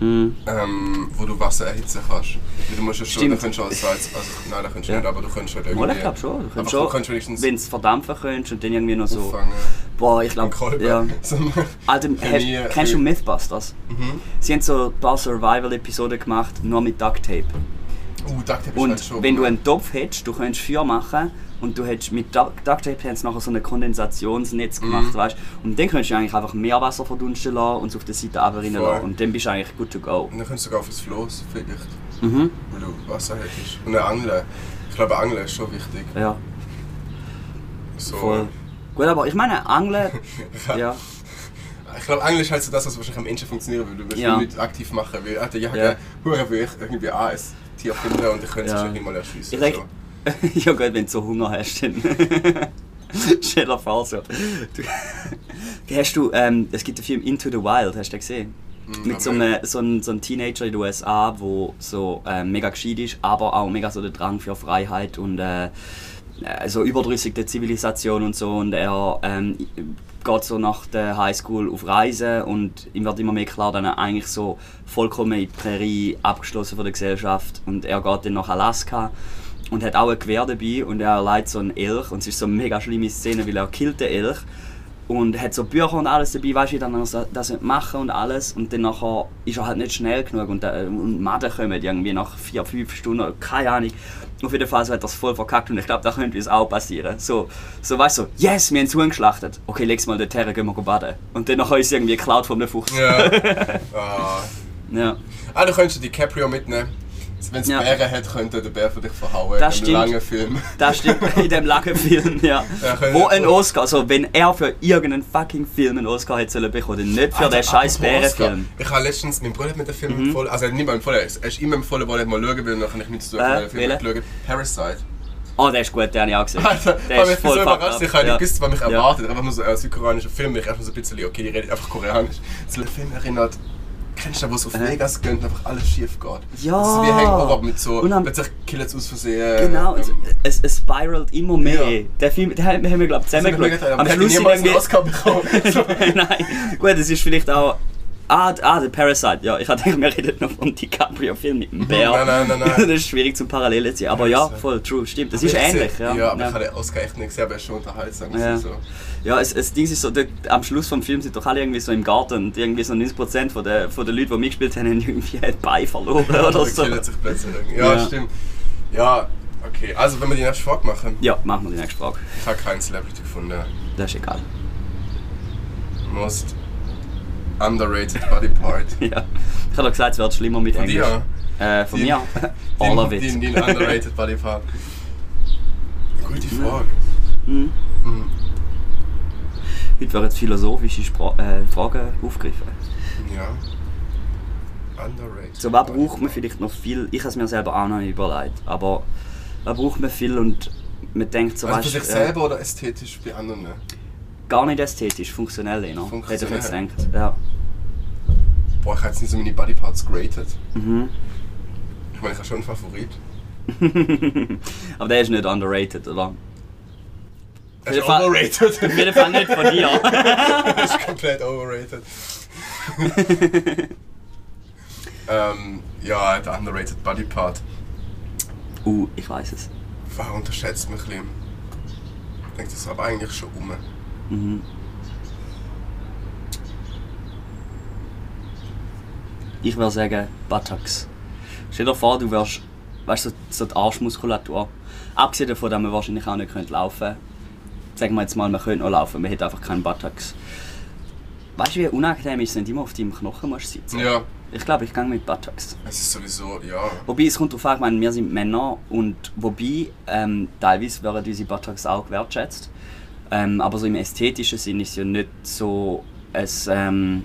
Mhm. ähm, wo du Wasser erhitzen kannst. Du musst ja schon, Stimmt. da kannst du auch Salz, also nein, da kannst du Ja. nicht, aber du kannst halt irgendwie... Oder ich glaube schon. Du kannst du schon, kannst wenigstens wenn du es verdampfen könntest und dann irgendwie noch so. auffangen. Boah, ich glaube. Ja. Alter, hast, kennst du Mythbusters? Mhm. Sie haben so ein paar Survival-Episoden gemacht, nur mit Duct Tape. Uh, Duct Tape ist Und halt schon... wenn du einen Topf hättest, du könntest Feuer machen und du hättest mit Du- Duct Tape haben sie nachher so ein Kondensationsnetz gemacht, Mhm. weißt Und dann könntest du eigentlich einfach Meerwasser verdunsten lassen und es auf der Seite runter Voll. lassen. Und dann bist du eigentlich good to go. Und dann kannst du sogar auf das Floß vielleicht, Mhm. weil du Wasser hättest. Und eine Angel. Ich glaube, Angeln ist schon wichtig. Ja, So, voll. Gut, aber ich meine, Angeln, ja. ich glaube, Englisch halt so das, was wahrscheinlich am Ende funktionieren würde. Du willst Ja. nicht aktiv machen, weil Alter, ja, Ja. ja. hure irgendwie auch ein Tier finden und ich könnte es Ja. wahrscheinlich mal erschießen. Ich denke, ja gut, wenn du so Hunger hast, dann... Dir vor so. Du, hast du, ähm, es gibt den Film Into the Wild, hast du den gesehen? Mm, Mit so einem, so einem, so einem Teenager in den USA, der so ähm, mega gescheit ist, aber auch mega so den Drang für Freiheit und äh, äh, so überdrüssig der Zivilisation und so. Und er ähm, geht so nach der Highschool auf Reisen und ihm wird immer mehr klar, dass er eigentlich so vollkommen in die Prärie abgeschlossen von der Gesellschaft. Und er geht dann nach Alaska und hat auch ein Gewehr dabei und er leitet so einen Elch und es ist so eine mega schlimme Szene, weil er killt den Elch und hat so Bücher und alles dabei, weißt du, dann er so- das machen und alles und dann nachher ist er halt nicht schnell genug und, äh, und Maden kommen irgendwie nach vier, fünf Stunden, oder keine Ahnung. Auf jeden Fall so hat er es voll verkackt und ich glaube, da könnte es auch passieren. So, so weißt du, so, yes, wir haben Huhn geschlachtet. Okay, leg's mal dort her, gehen wir baden. Und dann nachher ist es irgendwie geklaut von einem Fuchs. Ja. ah. ja. ah, du könntest DiCaprio mitnehmen. Wenn es Ja. Bären hat, könnte der Bär für dich verhauen. Das in einem langen Film. Das stimmt, in dem langen Film, ja. Ja, Wo ein Oscar, also wenn er für irgendeinen fucking Film einen Oscar hätte sollen bekommen, nicht für Alter, den scheiß. Bärenfilm. Ich habe letztens, mein Bruder hat mir den Film Mhm. empfohlen, also er hat nicht mal empfohlen, er ist ihm empfohlen, weil er mal schauen will, und dann kann ich nichts zu tun, Äh, der Film geschaut. Parasite. Oh, der ist gut, den habe ich auch gesehen. Alter, der ist ich bin so überrascht, ich habe Ja. nicht gewusst, was mich Ja. erwartet. Einfach nur so ein südkoreanischer Film, ich erstmal so ein bisschen, okay, die redet einfach koreanisch. So ein Film erinnert, kennst du den, wo es auf Äh. Vegas gönnt, einfach alles schief geht? Ja. Das ist wie Hangover mit so, Und am- plötzlich killt es aus Versehen. Genau, ähm, es, es spiralt immer mehr. Ja. Der Film, den haben wir, glaube ich, zusammen geschaut. Am Schluss niemals einen Oscar bekommen. Nein, gut, es ist vielleicht auch. Ah, ah, der Parasite, ja. Ich hatte wir reden noch vom DiCaprio-Film mit dem Bär. Nein, nein, nein, nein. das ist schwierig zum Parallelen zu ziehen. Aber ja, voll true, stimmt. Das ist Ich ähnlich, ja. Ja, aber ja. ich habe den Oscar echt nicht gesehen, aber er ist schon unterhaltsam. Ja. So. Ja, es, es Ding ist so, der, am Schluss vom Film sind doch alle irgendwie so im Garten und irgendwie so 90% von der, von der Leute, die mitgespielt haben, haben irgendwie ein Bein verloren oder Oder so. sich plötzlich. Ja, Ja. stimmt. Ja, okay. Also, wenn wir die nächste Frage machen. Ja, machen wir die nächste Frage. Ich habe keinen Celebrity gefunden. Das ist egal. Most underrated body part. Ja. Ich habe doch gesagt, es wird schlimmer mit Von Englisch. dir? Äh, von Die- mir? All of it. Die underrated body part. Gute Frage. Mhm. Mhm. Heute werden jetzt philosophische Spra äh, Fragen aufgegriffen. Ja. Underrated. So, was braucht man vielleicht noch viel? Ich habe es mir selber auch noch nicht überlegt. Aber was braucht man viel und man denkt so, Also für weißt, sich äh, selber oder ästhetisch bei anderen? Gar nicht ästhetisch, funktionell eher. Funktionell. Hätte ich jetzt gedacht. Ja. Boah, ich habe jetzt nicht so meine Body Parts geratet. Mhm. Ich meine, ich habe schon einen Favorit. Aber der ist nicht underrated, oder? Er ist Fall- overrated. Auf jeden Fall nicht von dir. Er ist komplett overrated. ähm, ja, der underrated Body Part. uh, ich weiß es. War unterschätzt mich ein bisschen. Ich denke, das ist aber eigentlich schon um. Mhm. Ich würde sagen Buttocks. Stell dir vor, du wärst, weißt so, so die Arschmuskulatur. Abgesehen davon, dass man wahrscheinlich auch nicht könnte laufen könnte. Sagen wir jetzt mal, man könnte noch laufen, man hätte einfach keinen Buttocks. Weißt du, wie unangenehm ist es, wenn du immer auf deinem Knochen musst sitzen Ja, Ich glaube, ich gehe mit Buttocks. es ist sowieso, ja. Wobei, es kommt darauf an, ich meine, wir sind Männer und wobei, ähm, teilweise werden unsere Buttocks auch gewertschätzt. Ähm, aber so im ästhetischen Sinn ist es ja nicht so ein, ähm,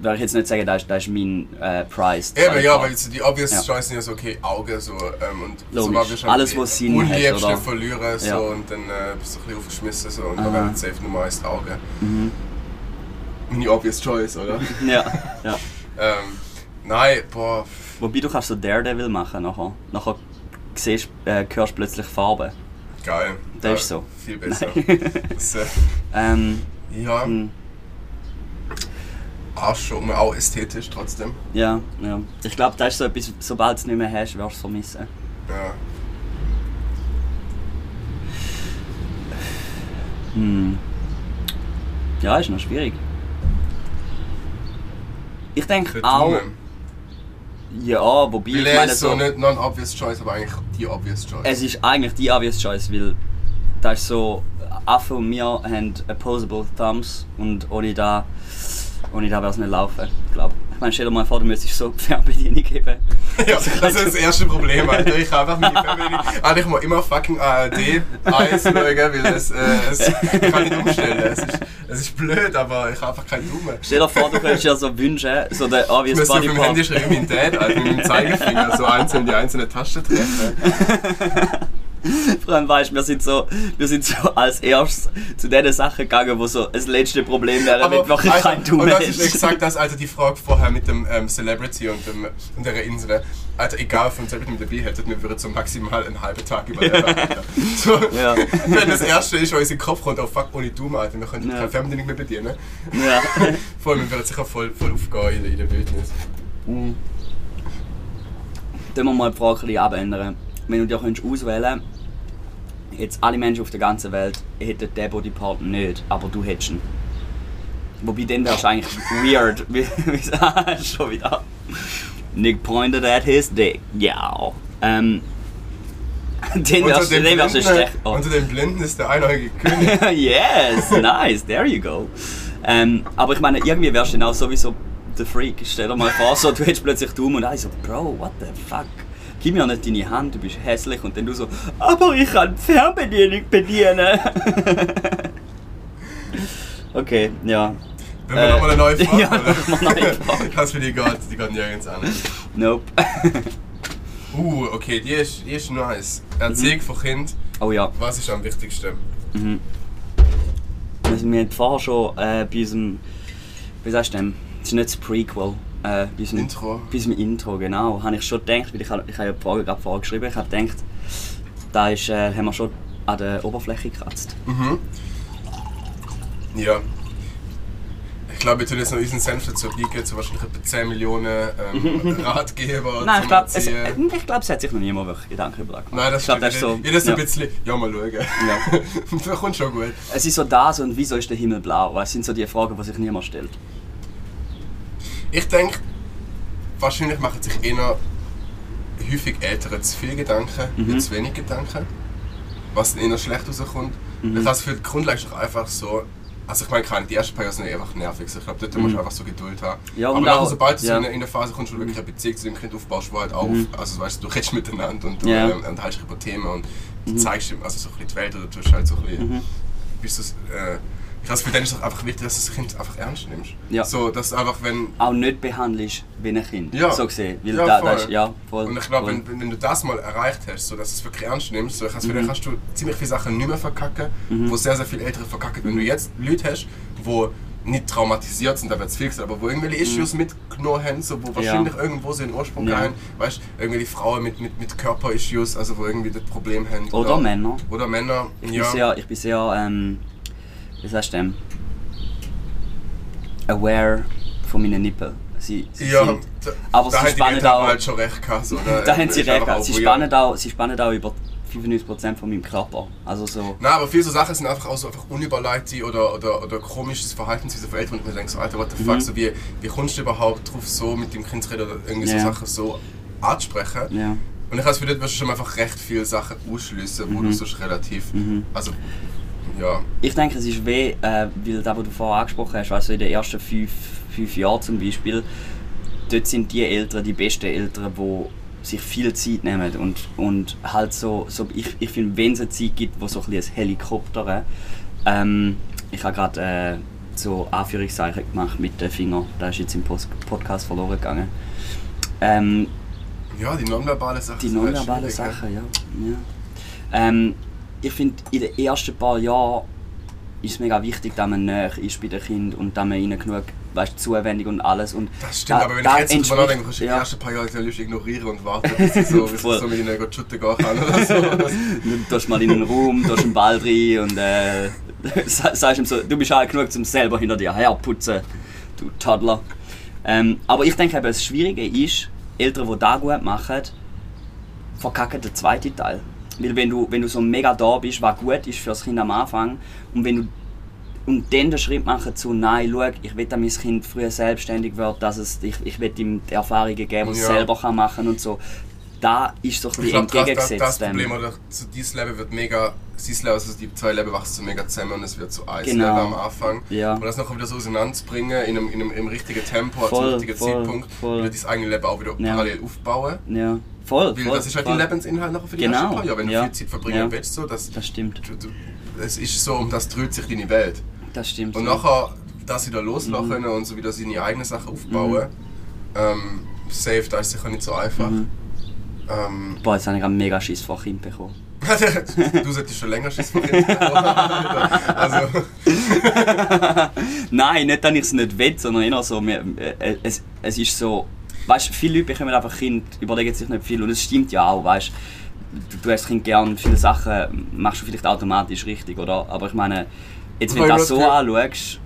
würde ich jetzt nicht sagen, das ist, das ist mein äh, Price. Eben, ja, weil so die obvious Ja. choice sind ja so, okay, Augen so, ähm, und Logisch. so Alles, was Sinn hat, oder? verlieren, so, Ja. und dann äh, bist du ein bisschen aufgeschmissen, so, und Aha. dann wäre safe Nummer 1 die Augen. Mhm. Meine obvious choice, oder? Ja, ja. ähm, nein, boah, Wobei du kannst so Daredevil machen nachher. Nachher siehst, äh, hörst du plötzlich Farben. Geil. Das Geil. ist so. Viel besser. Das, äh, ähm, ja, hm, Arsch schon, auch ästhetisch trotzdem. ja, ja. Ich glaube, das ist so etwas, sobald du es nicht mehr hast, wirst du es vermissen. Ja. Hm. Ja, ist noch schwierig. Ich denke auch. Daumen. Ja, wobei Weil ich meine ist so nicht non-obvious choice, aber eigentlich die obvious choice. Es ist eigentlich die obvious choice, weil das ist so. Affe und wir haben opposable thumbs und ohne da. Ohne da wäre es nicht laufen, glaube Ich meine, stell dir mal vor, du müsstest so Fernbedienung geben. Ja, das ist das erste Problem, Alter. Ich habe einfach meine Fernbedienung. Alter, ich muss immer fucking ARD 1 schauen, weil es, äh, ich kann nicht umstellen. Es ist, es ist blöd, aber ich habe einfach keinen Daumen. Stell dir vor, du könntest dir so wünschen, so der Ich obvious müsste auf meinem Handy schreiben, mein Dad, Alter, mit dem Zeigefinger so einzeln die einzelnen Tasten treffen. Vor allem weißt wir sind so, wir sind so als erstes zu den Sachen gegangen, wo so das letzte Problem wäre, wenn wirklich Alter, kein Daumen Und das ist exakt das, Alter, die Frage vorher mit dem ähm, Celebrity und, dem, und der Insel. Alter, egal, von Celebrity mit dabei hättet, wir würden so maximal einen halben Tag überleben. So, Ja. Wenn das erste ist, was uns in den Kopf kommt, oh fuck, ohne Daumen, Alter, wir können Ja. keine Fernbedienung mehr bedienen. Ja. Vor allem, wir würden sicher voll, voll aufgehen in, der- in der Wildnis. Mhm. Dann wir mal die Frage ein bisschen abändern. Wenn du dir könntest auswählen jetzt alle Menschen auf der ganzen Welt hätten diesen Bodypart nicht, aber du hättest ihn. Wobei dann wärst du eigentlich weird. Wie, ah, schon wieder. Nick pointed at his dick. Ja. Ähm. Dann wärst du du schlecht. Oh. unter den Blinden ist der einäugige König. yes, nice, there you go. Ähm, aber ich meine, irgendwie wärst du dann auch sowieso der Freak. Stell dir mal vor, so, du hättest plötzlich Daumen und alle so, Bro, what the fuck? Gib mir nicht deine Hand, du bist hässlich. Und dann du so, aber ich kann die Fernbedienung bedienen. okay, ja. Wenn wir Äh, nochmal eine neue Frage ja, machen wir eine neue Frage. Kannst für die geht, die geht nirgends an. Nope. Uh, okay, die ist, die ist nice. Erziehung von Kind, oh ja. was ist am wichtigsten? Mhm. Also, wir haben vorher schon äh, bei unserem, wie sagst du denn, das ist nicht das Prequel, äh, bei unserem Intro. Bei unserem Intro, genau, habe ich schon gedacht, weil ich, habe- ich habe ja die Frage gerade vorher geschrieben, ich habe gedacht, da ist, äh, haben wir schon an der Oberfläche gekratzt. Mhm. Ja. Ich glaube, wir tun jetzt noch unseren Senf dazu biegen, zu wahrscheinlich etwa 10 Millionen ähm, Ratgeber Nein, ich glaube, es, Erziehen. ich glaub, es hat sich noch niemand wirklich Gedanken über gemacht. Nein, das ich glaub, stimmt. das ist so, Jeder so ja. ein bisschen, ja mal schauen. Ja. das kommt schon gut. Es ist so das und wieso ist der Himmel blau? Das sind so die Fragen, die sich niemand stellt. Ich denke, wahrscheinlich machen sich eher häufig Eltern zu viel Gedanken, Mhm. wie zu wenig Gedanken. Was dann eher schlecht rauskommt. Mhm. Ich habe das Gefühl, die Grundlage ist doch einfach so. Also ich meine, die ersten paar Jahre sind einfach nervig. Ich glaube, dort musst du einfach so Geduld haben. Mhm. Ja, und Aber nachher, auch- sobald du ja. in eine- in eine Phase kommst, wo du wirklich eine Beziehung zu dem Kind aufbaust, wo halt auf, also weißt du, du redest miteinander und du Ja. ähm, dich über Themen und du zeigst ihm also so ein bisschen die Welt oder du tust halt so ein bisschen, Mhm. bist du's, äh, das Gefühl, dann ist es doch einfach wichtig, dass du das Kind einfach ernst nimmst. Ja. So, dass einfach, wenn, Auch nicht behandelst wie ein Kind. Ja. So gesehen. Weil Ja, da, voll. da ist, ja, voll. Und ich glaube, wenn, wenn- du das mal erreicht hast, so dass du es wirklich ernst nimmst, so, ich Mhm. dann kannst du ziemlich viele Sachen nicht mehr verkacken, wo sehr, sehr viele Ältere verkacken. Wenn du jetzt Leute hast, die nicht traumatisiert sind, da wird es viel gesagt, aber wo irgendwelche Issues mitgenommen haben, so, wo wahrscheinlich irgendwo so einen Ursprung Ja. haben, weißt du, irgendwelche Frauen mit, mit, mit Körper-Issues, also wo irgendwie das Problem haben. Oder Männer. Oder Männer, Ich ja. bin sehr, ich bin sehr, ähm, wie sagst du denn? Aware von meinen Nippeln. Sie, sie ja, sind, aber da sie spannen auch- halt schon recht gehabt. Ne? da haben sie recht. gehabt. Sie spannen, auch, sie spannen auch über 95% von meinem Körper. Also so. Nein, aber viele so Sachen sind einfach auch so einfach unüberlegte oder, oder, oder komisches Verhaltensweise von Eltern und man denkt so, Alter, what the fuck, Mhm. so wie, wie kommst du überhaupt drauf, so mit dem Kind zu reden oder irgendwie Ja. so Sachen so anzusprechen? Ja. Und ich habe das Gefühl, du schon einfach recht viele Sachen ausschliessen, wo Mhm. du sonst relativ, also, ja, Ich denke, es ist weh, äh, weil das, was du vorher angesprochen hast, also in den ersten fünf, fünf Jahren zum Beispiel, dort sind die Eltern die besten Eltern, die sich viel Zeit nehmen und, und halt so, so ich, ich finde, wenn es eine Zeit gibt, wo so ein bisschen ein Helikopter, ähm, ich habe gerade äh, so Anführungszeichen gemacht mit dem Finger, da ist jetzt im Post Podcast verloren gegangen. Ähm, ja, die nonverbale Sachen die halt nonverbalen schwierig, Sachen, ja. ja. Ähm, ich finde, in den ersten paar Jahren ist es mega wichtig, dass man näher ist bei den Kindern und dass man ihnen genug weißt, Zuwendung und alles. Und Das stimmt, da- aber wenn da ich jetzt drüber nachdenke, kannst du die ja. ersten paar Jahre die ignorieren und warten, bis sie so, bis so mit ihnen shooten gehen kann oder so. Du tust mal in einen Raum, tust einen Ball rein und äh, sa- sagst ihm so, du bist alt genug, um selber hinter dir herputzen, du Toddler. Ähm, aber ich denke eben, das Schwierige ist, Eltern, die das gut machen, verkacken den zweiten Teil. Weil wenn du, wenn du so mega da bist, was gut ist für das Kind am Anfang, und wenn du und dann den Schritt machen zu, nein, schau, ich will, dass mein Kind früher selbstständig wird, dass es, ich, ich will ihm die Erfahrungen geben, die es Ja. selber kann machen und so. Da ist Ich bisschen glaube, das, das, entgegengesetzt. das. Problem oder so dieses Leben wird mega sein Leben, also die zwei Leben wachsen so mega zusammen und es wird so eins Genau. Am Anfang. Ja. Und das nachher wieder so auseinanderzubringen, in einem, in einem, im richtigen Tempo, Voll, zum richtigen voll, Zeitpunkt, voll. wieder dein eigenes Leben auch wieder Ja. parallel aufbauen. Ja, voll. Weil voll, das ist halt voll. dein Lebensinhalt nachher für die Genau, ersten paar Jahre, wenn ja. du viel Zeit verbringen Ja. willst. So, dass, Das stimmt. du, du, es ist so, um das dreht sich deine Welt. Das stimmt. Und ja. nachher das wieder Mhm. loslassen können und so wieder seine eigenen Sachen aufbauen, ähm, safe, das ist sicher nicht so einfach. Mhm. Ähm, Boah, jetzt habe ich einen mega Schiss vor Kind bekommen. du solltest schon länger Schiss vor Kind Also, Nein, nicht, dass ich es nicht will, sondern eher so, mir, äh, es, es ist so, weißt, viele Leute bekommen einfach Kind, überlegen sich nicht viel und es stimmt ja auch, weißt, du, du hast Kind gern, viele Sachen machst du vielleicht automatisch richtig, oder? Aber ich meine, jetzt wenn du das so anschaust,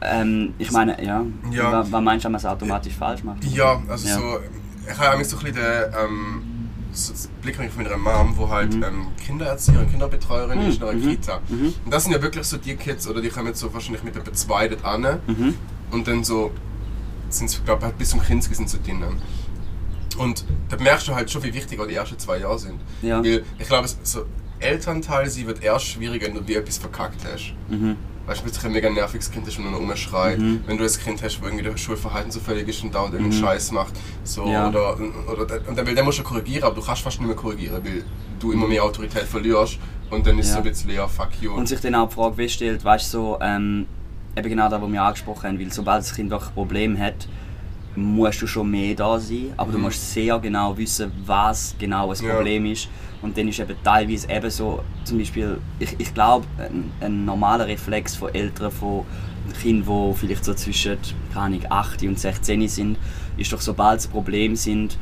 ähm, ich meine, ja, Ja. Was, meinst du, wenn man es automatisch falsch macht? ja, also Ja. so, ich habe eigentlich so ein bisschen den ähm, so Blickwinkel von meiner Mom, wo halt ähm, Kindererzieherin, Kinderbetreuerin ist in einer mhm, Kita. mhm. Und das sind ja wirklich so die Kids, oder die kommen jetzt so wahrscheinlich mit etwa zwei dort an Mhm. und dann so sind sie, glaube ich, bis zum Kinski sind sie drinnen. Und da merkst du halt schon, wie wichtig auch die ersten zwei Jahre sind. Ja. Weil ich glaube, so Elternteil sie wird erst schwieriger, wenn du dir etwas verkackt hast. Mhm. Weißt du, plötzlich ein mega nerviges Kind ist und nur rumschreit. Mhm. Wenn du ein Kind hast, wo irgendwie das Schulverhalten so völlig ist und dauernd irgendeinen Mhm. Scheiß macht. So, Ja. oder, oder, und dann will der musst du korrigieren, aber du kannst fast nicht mehr korrigieren, weil du immer mehr Autorität verlierst und dann ist Ja. so ein bisschen, ja, fuck you. Und sich dann auch die Frage stellt, weißt du, so, ähm, eben genau das, was wir angesprochen haben, weil sobald das Kind wirklich ein Problem hat, musst du schon mehr da sein, aber du Mhm. musst sehr genau wissen, was genau das Ja. Problem ist. Und dann ist eben teilweise eben so, zum Beispiel, ich, ich glaube, ein, ein normaler Reflex von Eltern von Kindern, die vielleicht so zwischen keine Ahnung, 8 und 16 sind, ist doch, sobald es Probleme sind,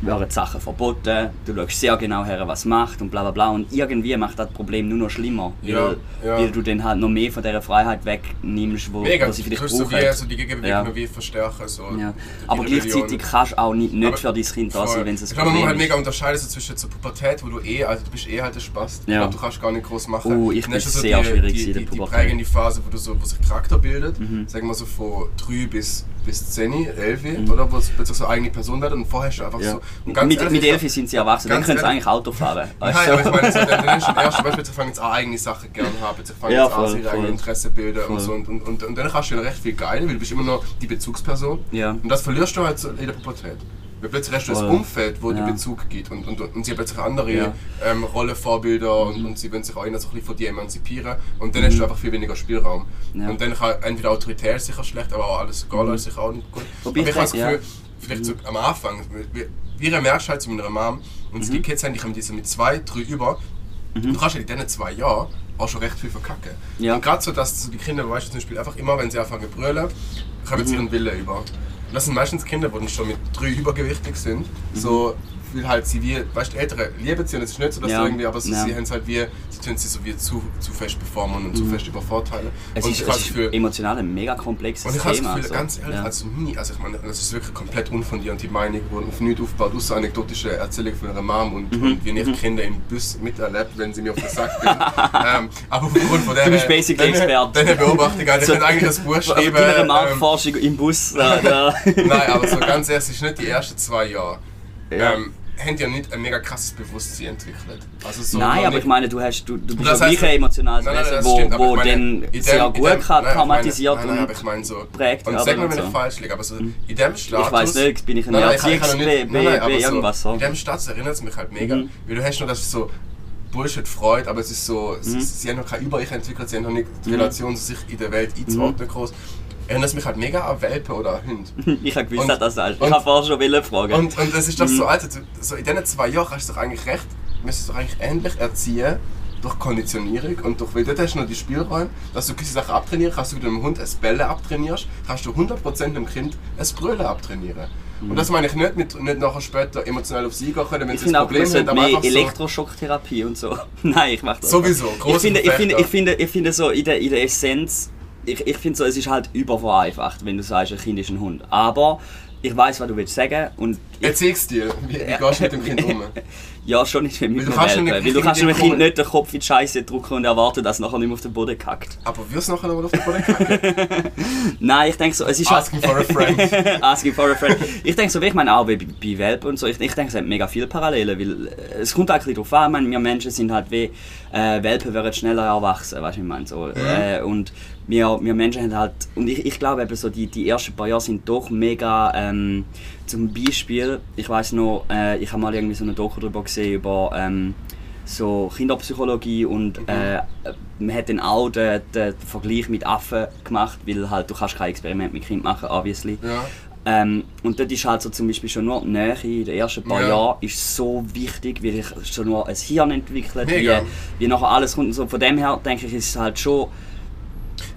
werden die Sachen verboten, du schaust sehr genau her, was macht und bla bla bla. Und irgendwie macht das Problem nur noch schlimmer, weil, Ja, ja. weil du dann halt noch mehr von dieser Freiheit wegnimmst, wo, Mega, wo sie vielleicht so brauchen. wie so die Gegenbewegung Ja. noch wie verstärken. So, ja. die Aber gleichzeitig kannst du auch nicht, nicht Aber für dein Kind da sein, wenn es ein Ich glaube, man muss Problem halt ist. mega unterscheiden so zwischen zur Pubertät, wo du eh, also du bist eh halt ein Spaß. Ja. glaube, du kannst gar nicht groß machen. Oh, ich bin sehr die, schwierig die, in der die, die Pubertät. prägende Phase, wo, du so, wo sich Charakter bildet. Mhm. Sagen wir so von 3 bis, bis 10, 11, oder? Wo es plötzlich so eine eigene Person wird und vorher du einfach Mhm. Ja. so... Und ganz mit, ehrlich, mit ich- 11 sind sie erwachsen, dann können sie eigentlich Auto fahren. Nein, weißt du? aber ich meine, so, dann, den ersten Beispiel, sie fangen jetzt an, eigene Sachen gerne haben, sie fangen Ja, jetzt an, voll, ihre eigenen voll. Interessen bilden Voll. und so. Und, und, und, und dann kannst du recht viel geil, weil du bist immer noch die Bezugsperson. Ja. Und das verlierst du halt in der Pubertät. Weil plötzlich hast du das. Umfeld, wo Ja. die Bezug gibt. Und, und, und sie haben plötzlich andere Ja. Mhm. ähm, Rollenvorbilder und, und sie wollen sich auch eher so ein bisschen von dir emanzipieren. Und dann hast du einfach viel weniger Spielraum. Ja. Und dann kann entweder autoritär sicher schlecht, aber auch alles egal ist sicher auch nicht gut. Wobei aber ich ich habe das. Gefühl, vielleicht so am Anfang, wir, wir merkst halt zu meiner Mom, und Mhm. die Kids haben, die kommen diese mit zwei, drei über. Und du kannst halt in diesen zwei Jahren auch schon recht viel verkacken. Und gerade so, dass die Kinder, weißt du, zum Beispiel einfach immer, wenn sie anfangen zu brüllen, kommen Mhm. sie ihren Willen über. Das sind meistens Kinder, die schon mit drei übergewichtig sind. Mhm. So, weil halt sie wie, weißt du, Ältere lieben sie und es ist nicht so, dass Ja. irgendwie, aber so, Ja. sie haben es halt wie, sie tun sie so wie zu, zu fest performen und zu fest übervorteilen. Mhm. es und ist, ich es ist Gefühl, emotional ein mega komplexes und ich habe das Thema. Gefühl, so. ganz ehrlich, ja. als nie, also ich meine, das ist wirklich komplett unfundiert, die Meinung, die auf nichts aufbaut, außer anekdotische Erzählung von einer Mom und, Mhm. und wie ich Kinder im Bus miterlebt, wenn sie mir auf den Sack gehen. ähm, aber aufgrund von der... Du bist basically Experte. Deine Beobachtung, also ich So- könnte eigentlich das Buch schreiben. Innere ähm, Marktforschung im Bus. Da, da. Nein, aber so ganz ehrlich, es ist nicht die ersten zwei Jahre. Ja. Ähm, haben ja nicht ein mega krasses Bewusstsein entwickelt. Also so Nein, aber ich meine, du, hast, du, du bist Das ja gleich ein emotionales Nein, nein, Wesen, das wo, stimmt, wo ich meine, dann dem- sehr gut dem- nein, ich traumatisiert meine, nein, und ich meine so, geprägt und sag mir, wenn ich so. falsch liege, aber so in dem Status... Ich weiss nicht, bin ich ein Nein, nein, ich kann- ich kann Erziehungs- noch nicht- B- nein, nein, B- aber irgendwas so. In dem Status erinnert es mich halt mega, Mhm. weil du hast nur das so Bullshit freut, aber es ist so, Mhm. sie, sie haben noch kein Über-Ich entwickelt, sie haben noch nicht die Relation zu sich in der Welt einzuordnen Mhm. groß. Erinnert mich halt mega an Welpen oder an Hunde. Ich habe gewusst, Und- dass das sagst. Ich habe vorher schon wollen fragen. Und, und das ist das Mhm. so, Alter, du, so in diesen zwei Jahren hast du doch eigentlich recht, müsstest du doch eigentlich ähnlich erziehen, durch Konditionierung und durch, weil dort hast du noch die Spielräume, dass du gewisse Sachen abtrainieren kannst, du dem Hund ein Bälle abtrainierst, kannst du 100% dem Kind ein Brüllen abtrainieren. Und das meine ich nicht mit, nicht nachher später emotional auf sie gehen können, wenn Mhm. ich sie ein auch, Problem haben, sollte aber mehr Elektroschocktherapie und so. Nein, ich mache das. Sowieso, ich finde, ich, finde, ich, finde, ich finde so in der, in der Essenz, ich, ich finde so, es ist halt übervereinfacht, wenn du sagst, ein Kind ist ein Hund. Aber ich weiß, was du willst sagen und ich, Erziehstil, wie, wie gehst du mit dem Kind um? Ja, schon nicht mit Welpen. nicht Weil du kannst einem Kind nicht den Kopf in die Scheiße drücken und erwarten, dass es nachher nicht mehr auf den Boden kackt. Aber wirst du nachher nochmal auf den Boden kacken? Nein, ich denke so, es ist Asking for a friend. Asking for a friend. Ich denke so, wie ich meine auch bei, bei Welpen und so, ich, ich denke, es hat mega viele Parallelen, weil äh, es kommt eigentlich darauf an, ich meine, wir Menschen sind halt wie, äh, Welpen werden schneller erwachsen, weißt du, ich meine so. Äh, und wir, wir Menschen haben halt, und ich, ich glaube eben so, die, die ersten paar Jahre sind doch mega, ähm, zum Beispiel, ich weiß noch, äh, ich habe mal irgendwie so eine Doku darüber gesehen, über ähm, so Kinderpsychologie und äh, man hat dann auch den, den Vergleich mit Affen gemacht, weil halt du kannst kein Experiment mit Kind machen, obviously. Ja. Ähm, und dort ist halt so zum Beispiel schon nur die Nähe in den ersten paar Ja. Jahren ist so wichtig, weil ich schon nur ein Hirn entwickelt, wie, wie nachher alles kommt und so. Von dem her denke ich, ist es halt schon,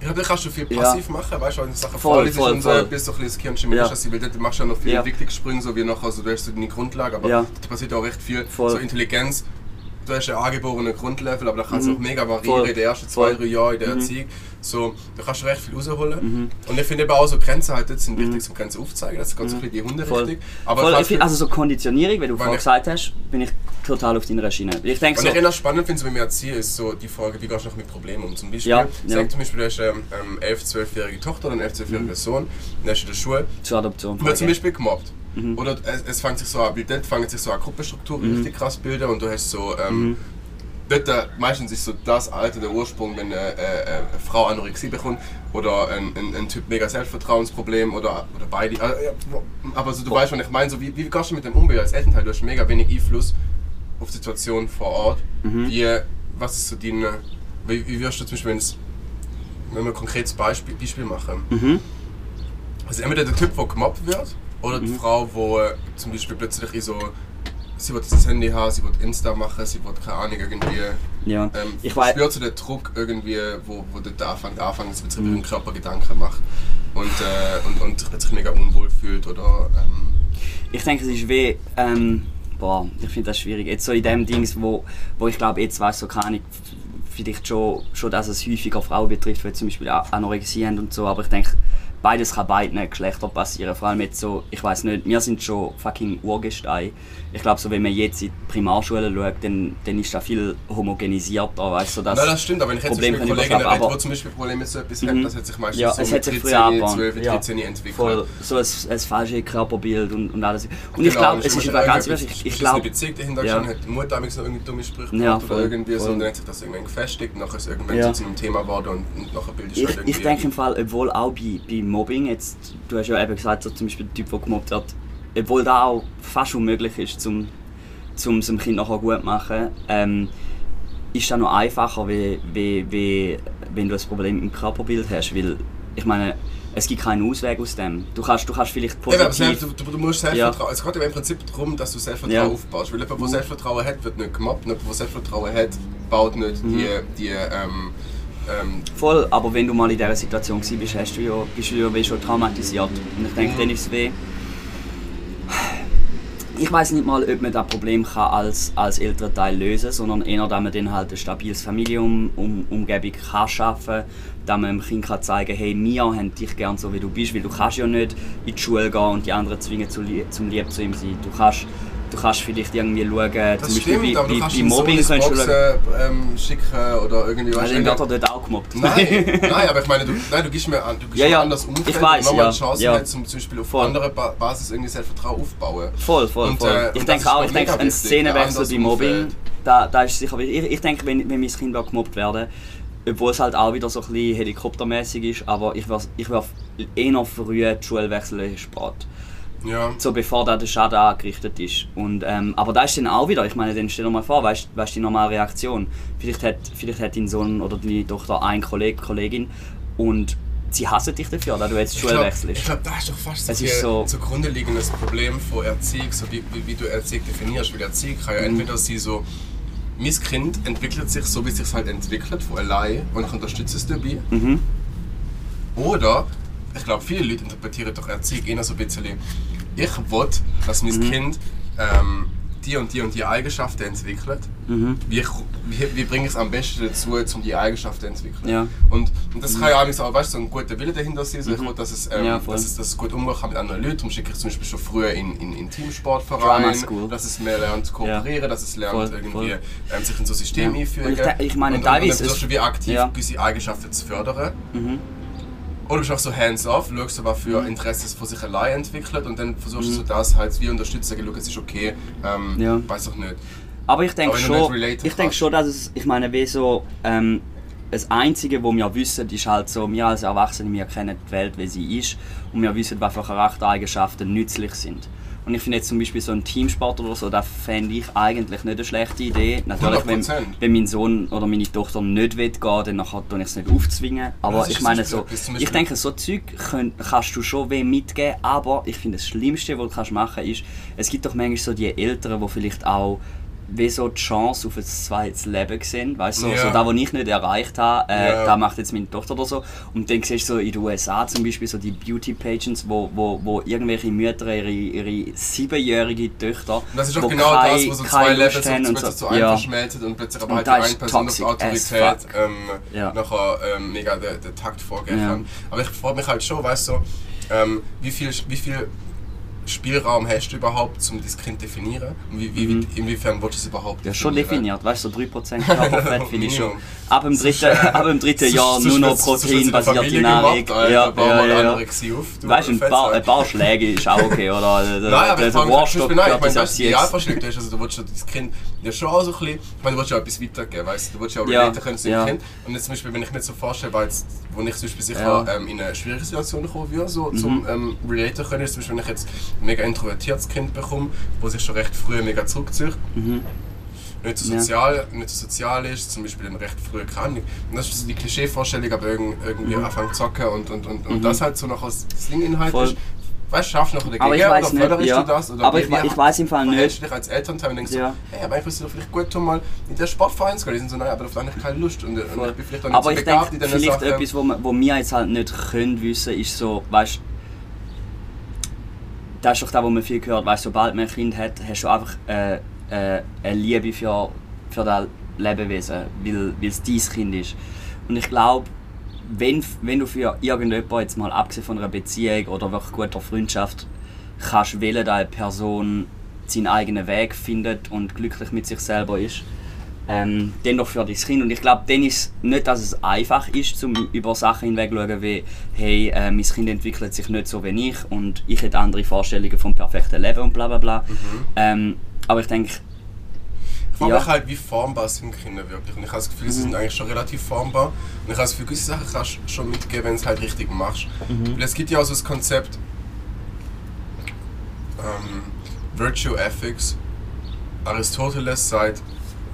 Ich glaube, da kannst du viel Ja. passiv machen, weißt du, wenn du Sachen Voll, voll, und so voll. etwas, so ein bisschen das Ja. ja. weil dort machst du ja noch viele Ja. Entwicklungssprünge, so wie nachher, also du hast so deine Grundlage, aber Ja. da passiert auch recht viel. Voll. So Intelligenz, du hast ja angeborene Grundlevel, aber da kann es auch mega variieren Mhm. Voll. in den ersten zwei. Mhm. drei Jahren in der Erziehung. So, da kannst du recht viel rausholen. Und ich finde eben auch so Grenzen halt jetzt sind wichtig, um Grenzen aufzuzeigen, das ist ganz so ein bisschen die Hunde Mhm. Voll. richtig. Aber Voll, find, also so Konditionierung, wie du vorher ich- gesagt hast, bin ich total auf deiner Schiene. Ich denke Was so, ich eher spannend finde, so wenn wir erziehe, ist so die Frage, wie gehst du noch mit Problemen um? Zum Beispiel, Ja, ja. sag zum Beispiel, du hast ähm, ähm, 11-, 12-jährige Tochter oder einen 11-, 12-jährigen Sohn, dann hast du in der Schule, zur Adoption. wird zum. Beispiel gemobbt. Mhm. Oder es, es fängt sich so an, dort fangen sich so eine Gruppenstruktur richtig krass bilden und du hast so, ähm, Mhm. dort äh, meistens ist so das Alter, der Ursprung, wenn eine, äh, äh, eine Frau Anorexie bekommt oder ein, ein, ein Typ mega Selbstvertrauensproblem oder, oder beide. Aber so, du weißt, was ich meine, so, wie, wie gehst du mit dem um als Elternteil? Du hast mega wenig Einfluss auf die Situation vor Ort. Mhm. Wie, was ist so deine, wie, wie wirst du zum Beispiel, wenn's, wenn wir ein konkretes Beispiel, Beispiel machen, Mhm. also entweder der Typ, der gemobbt wird, oder die Frau, die zum Beispiel plötzlich so, sie will das Handy haben, sie will Insta machen, sie will keine Ahnung irgendwie, Ja. ähm, ich weiß, spürt so den Druck irgendwie, wo, wo dort anfängt, anfängt, dass man sich über den Körper Gedanken macht und, äh, und, und sich mega unwohl fühlt oder ähm, ich denke, es ist wie, ähm, boah, ich finde das schwierig. Jetzt so in dem Dings, wo, wo ich glaube, jetzt weißt du, so keine vielleicht schon, schon, dass es häufiger Frauen betrifft, die zum Beispiel Anorexie haben und so, aber ich denke, beides kann beiden Geschlechtern passieren. Vor allem jetzt so, ich weiß nicht, wir sind schon fucking Urgestein. Ich glaube, so, wenn man jetzt in die Primarschule schaut, dann, dann ist das viel homogenisierter, weißt du, dass Nein, das stimmt, aber wenn ich jetzt Problem Kolleginnen überschlagen, rede, aber- die zum Beispiel Probleme mit so etwas Mhm. haben, das hat sich meistens Ja, so es mit hat sich früher 13, angefangen. 12, Ja. 13 entwickelt. voll so ein, ein falsches Körperbild und, und alles. Und ich Genau, glaube, und es ist aber ganz ehrlich, ich, ich glaube, Beziehung dahinter Ja. hat die Mutter noch irgendwie dumme Sprüche Ja, voll, oder irgendwie so voll. und dann hat sich das irgendwann gefestigt, nachher ist es irgendwann Ja. so zu einem Thema geworden und, und nachher bildest du Ich, halt irgendwie... ich denke im Fall, obwohl auch bei, bei Mobbing, jetzt, du hast ja eben gesagt, so zum Beispiel der Typ, der gemobbt wird, obwohl das auch fast unmöglich ist, zum, zum zum Kind nachher gut zu machen, ähm, ist das noch einfacher, wie, wie, wie, wenn du ein Problem im Körperbild hast, weil, ich meine, es gibt keinen Ausweg aus dem. Du kannst, du kannst vielleicht Ja, positiv... selbst, du, du musst Selbstvertrauen. Es geht ja im Prinzip darum, dass du Selbstvertrauen Ja. aufbaust. Weil jemand, der Selbstvertrauen hat, wird nicht gemobbt. Jemand, der Selbstvertrauen hat, baut nicht Mhm. die, die ähm, ähm, Voll, aber wenn du mal in dieser Situation bist, hast du ja, bist du ja wie schon traumatisiert. Und ich denke, dann ist es weh. Ich weiß nicht mal, ob man das Problem kann als, als Elternteil lösen kann, sondern eher, dass man dann halt ein stabiles Familienumgebung kann schaffen kann, dass man dem Kind kann zeigen hey, wir haben dich gern so, wie du bist, weil du kannst ja nicht in die Schule gehen und die anderen zwingen, zu zum Lieb zu ihm sein. Du kannst, du kannst vielleicht irgendwie schauen, das zum Beispiel stimmt, bei, bei, bei so Mobbing kannst du schauen. ähm, schicken oder irgendwie... Also weißt dann du, wird er dort auch gemobbt. Nein, nein, aber ich meine, du, nein, du gibst mir, an, du gibst Ja, mir ja, an das Umfeld ich weiß, und nochmal ja, die Chance, ja. jetzt zum, zum Beispiel auf Voll. anderer ba Basis irgendwie Selbstvertrauen aufbauen. Voll, voll, Und, voll. äh, ich denke auch, ich denke, ein Szenenwechsel bei Mobbing, da, da ist sicher. Ich, ich denke, wenn, wenn mein Kind gemobbt werden obwohl es halt auch wieder so ein bisschen helikoptermäßig ist, aber ich würde ich würd eher früh die Schule wechseln in Sport. Ja. So bevor da der Schaden angerichtet ist. Und, ähm, aber da ist dann auch wieder, ich meine, dann stell dir mal vor, weißt du die normale Reaktion? Vielleicht hat, vielleicht hat dein Sohn oder deine Tochter einen Kollegen, Kollegin und sie hassen dich dafür, dass du jetzt die Schule glaub- wechselst. Ich glaube, da ist doch fast Es so ein so- zugrunde liegendes Problem von Erziehung, so wie, wie, wie du Erziehung definierst. Weil Erziehung kann ja Mhm. entweder sie so, mein Kind entwickelt sich so, wie es sich halt entwickelt, von allein und ich unterstütze es dabei. Mhm. Oder, ich glaube, viele Leute interpretieren doch Erziehung eher so ein bisschen, ich will, dass mein Mhm. Kind ähm, die und die und die Eigenschaften entwickelt. Mhm. Wie, wie, wie bringe ich es am besten dazu, um die Eigenschaften zu entwickeln? Ja. Und, und das kann ja auch, auch weißt, du, so ein guter Wille dahinter sein. So, Ich will, dass es, ähm, Mhm. Ja, dass es, dass es gut umgehen kann mit anderen Leuten. Darum schicke ich zum Beispiel schon früher in, in, in Teamsportvereine, dass es mehr lernt zu kooperieren, dass es lernt Voll, irgendwie. Ähm, sich in so ein System Ja. einfügen. Und ich ich meine, und, und, und teilweise versuchst du ist- wie aktiv Ja. gewisse Eigenschaften zu fördern. Mhm. Oder du bist auch so hands-off, schaust, was für Interessen von sich allein entwickelt und dann versuchst du so das halt wie unterstützen, sagen, es ist okay, ähm, Mhm. Ja. weiß auch nicht. Aber ich denke Aber du schon, ich denke schon, dass es, ich meine, wie so, ähm, das Einzige, was wir wissen, ist halt so, wir als Erwachsene, wir kennen die Welt, wie sie ist und wir wissen, was für Charaktereigenschaften nützlich sind. Und ich finde jetzt zum Beispiel so ein Teamsport oder so, das fände ich eigentlich nicht eine schlechte Idee. Natürlich, wenn, 100%. wenn mein Sohn oder meine Tochter nicht will gehen, dann nachher tue ich es nicht aufzwingen. Aber ich meine so, ich denke, so Zeug könnt, kannst du schon weh mitgeben, aber ich finde das Schlimmste, was du kannst machen ist, es gibt doch manchmal so die Eltern, die vielleicht auch wie so die Chance auf ein zweites Leben sehen, weißt du, so, Ja. so das, was ich nicht erreicht habe, äh, Ja. da macht jetzt meine Tochter oder so. Und dann siehst du so in den USA zum Beispiel so die Beauty-Pageants, wo, wo, wo irgendwelche Mütter ihre, ihre siebenjährige Töchter, Und das ist auch wo genau keine- das, wo so zwei Levels so, und plötzlich so Ja. einfach verschmelzen und plötzlich aber Und halt das eine Person auf Autorität ähm, Ja. nachher ähm, mega den, den Takt vorgeben Ja. kann. Aber ich frage mich halt schon, weißt du, ähm, wie viel, wie viel Spielraum hast du überhaupt, um dein Kind zu definieren? Und wie, wie, Mhm. inwiefern willst du es überhaupt Ja, schon definiert, weißt du, so 3% Körperfett finde ich schon. Ab dem dritten, ab dem dritten Jahr nur noch proteinbasierte Nahrung. Ja, ja, ja, ja. Anorexie auf, du Weißt du, ein paar, ein paar Schläge ist auch okay, oder? Der, Nein, aber Beispiel, nein, ich meine, das. Idealvorstellung du hast, also du willst ja das Kind ja schon auch so ein bisschen, ich meine, du willst ja etwas weitergeben, weißt du, willst ja auch Ja, relaten können zu ja. Kind. Und jetzt zum Beispiel, wenn ich mir so vorstelle, weil jetzt, wo ich zum Beispiel sicher Ja. Mhm. ähm, in eine schwierige Situation kommen würde, so zum ähm, relaten können, ist zum Beispiel, wenn ich jetzt ein mega introvertiertes Kind bekomme, wo sich schon recht früh mega zurückzieht, nicht so Mhm. Ja. sozial, nicht so sozial ist, zum Beispiel dann recht früh krank. Und das ist so die Klischee-Vorstellung, aber irgend- irgendwie Mhm. anfangen zu zocken und, und, und, und das halt so noch als Sling-Inhalt ist. Weißt du, schaffst du noch Aber ich oder förderst ja. du das? Oder Aber ich we- ich weiß im Fall nicht. du dich als Elternteil und denkst Ja. so, hey, aber es doch vielleicht gut, um mal in der Sportverein zu gehen. Die sind so, nein, aber auf eigentlich keine Lust und, und ich bin vielleicht auch nicht Aber so ich begabt denke, in vielleicht Sachen. etwas, wo, wir- wo wir jetzt halt nicht können wissen, ist so, weißt das ist doch das, was man viel gehört, weißt sobald man ein Kind hat, hast du einfach äh, äh, eine Liebe für, für das Lebewesen, weil weil es dein Kind ist. Und ich glaube, wenn, wenn du für irgendjemanden, jetzt mal abgesehen von einer Beziehung oder wirklich guter Freundschaft, kannst wählen, dass eine Person seinen eigenen Weg findet und glücklich mit sich selber ist, ähm, dann doch für dein Kind. Und ich glaube, dann ist nicht, dass es einfach ist, zum über Sachen hinwegzuschauen, wie hey, äh, mein Kind entwickelt sich nicht so wie ich und ich hätte andere Vorstellungen vom perfekten Leben und bla bla bla. Ähm, aber ich denke, Ich frage ja. mich halt, wie formbar sind Kinder wirklich. Und ich habe das Gefühl, sie sind eigentlich schon relativ formbar. Und ich habe das Gefühl, gewisse Sachen kannst du schon mitgeben, wenn du es halt richtig machst. Weil es gibt ja auch so das Konzept ähm, Virtue Ethics. Aristoteles sagt,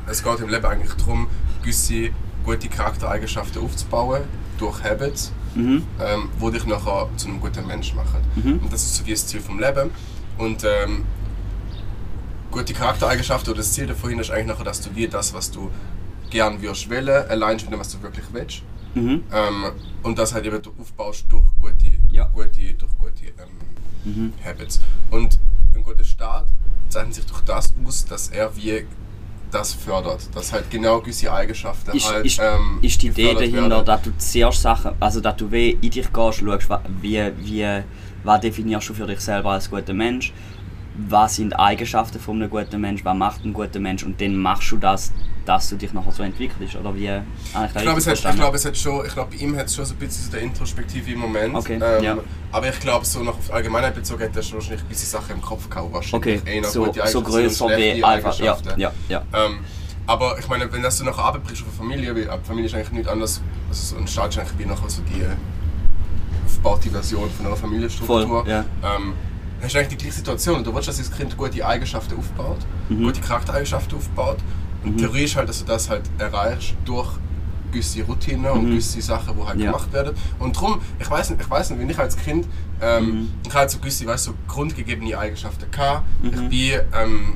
es geht im Leben eigentlich darum, gewisse gute Charaktereigenschaften aufzubauen durch Habits, mhm, ähm, die dich nachher zu einem guten Mensch machen. Mhm. Und das ist so wie das Ziel vom Leben. Und ähm, gute Charaktereigenschaften oder das Ziel davon ist eigentlich nachher, dass du wie das, was du gern wirst wählen, allein mit dem, was du wirklich willst. mhm, Ähm, und das halt eben du aufbaust durch gute, Ja. gute, durch gute ähm, mhm. Habits. Und ein guter Staat zeichnet sich durch das aus, dass er wie das fördert. Dass halt genau gewisse Eigenschaften ist, halt ist, ähm, ist die Idee dahinter, werden. dass du zuerst Sachen, also dass du wie in dich gehst, schaust, wie, wie, was definierst du für dich selber als guter Mensch, was sind die Eigenschaften von einem guten Mensch, was macht ein guter Mensch und dann machst du das, dass du dich nachher so entwickelst, oder wie? Ich glaube, es hat, ich glaube, es hat schon, ich glaube, bei ihm hat es schon so ein bisschen so der introspektive Moment. Okay, ähm, ja. Aber ich glaube, so noch auf die Allgemeinheit bezogen hat er schon wahrscheinlich gewisse Sachen im Kopf gehabt. Wahrscheinlich. Okay, noch so, so größer wie einfach, ja, ja, ja. Ähm, aber ich meine, wenn das du nachher abbrichst auf eine Familie, weil Familie ist eigentlich nichts anderes, also so ein Staat ist eigentlich wie nachher so die aufgebaute Version von einer Familienstruktur. Voll, ja. ähm, hast du eigentlich die gleiche Situation. Du willst, dass das Kind gute Eigenschaften aufbaut, Mhm. gute Charaktereigenschaften aufbaut. Und die Theorie ist halt, dass du das halt erreichst durch gewisse Routinen und Mhm. gewisse Sachen, die halt Ja. gemacht werden. Und darum, ich weiß nicht, ich weiß nicht, wenn ich als Kind, ähm, Mhm. ich hatte so gewisse, weißt, so grundgegebene Eigenschaften gehabt. Mhm. Ich bin, ähm,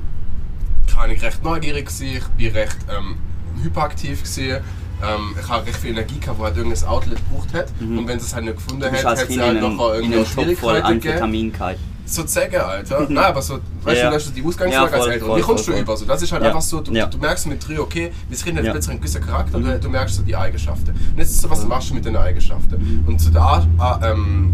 ich recht neugierig gewesen, ich bin recht ähm, hyperaktiv gewesen. Ähm, ich habe recht viel Energie gehabt, wo halt irgendein Outlet gebraucht hat. Mhm. Und wenn es halt nicht gefunden hat als es halt in irgendwie Schwierigkeiten gegeben. So sagen, Alter. Nein, aber so, weißt Ja. du, das ist die Ausgangslage Ja, als Eltern. Wie kommst du über? So, das ist halt Ja. einfach so, du, Ja. du merkst mit drei, okay, wir Kind hat Ja. plötzlich einen gewissen Charakter, du, du merkst so die Eigenschaften. Und jetzt ist so, was machst du mit den Eigenschaften? Und zu der, ah, ähm,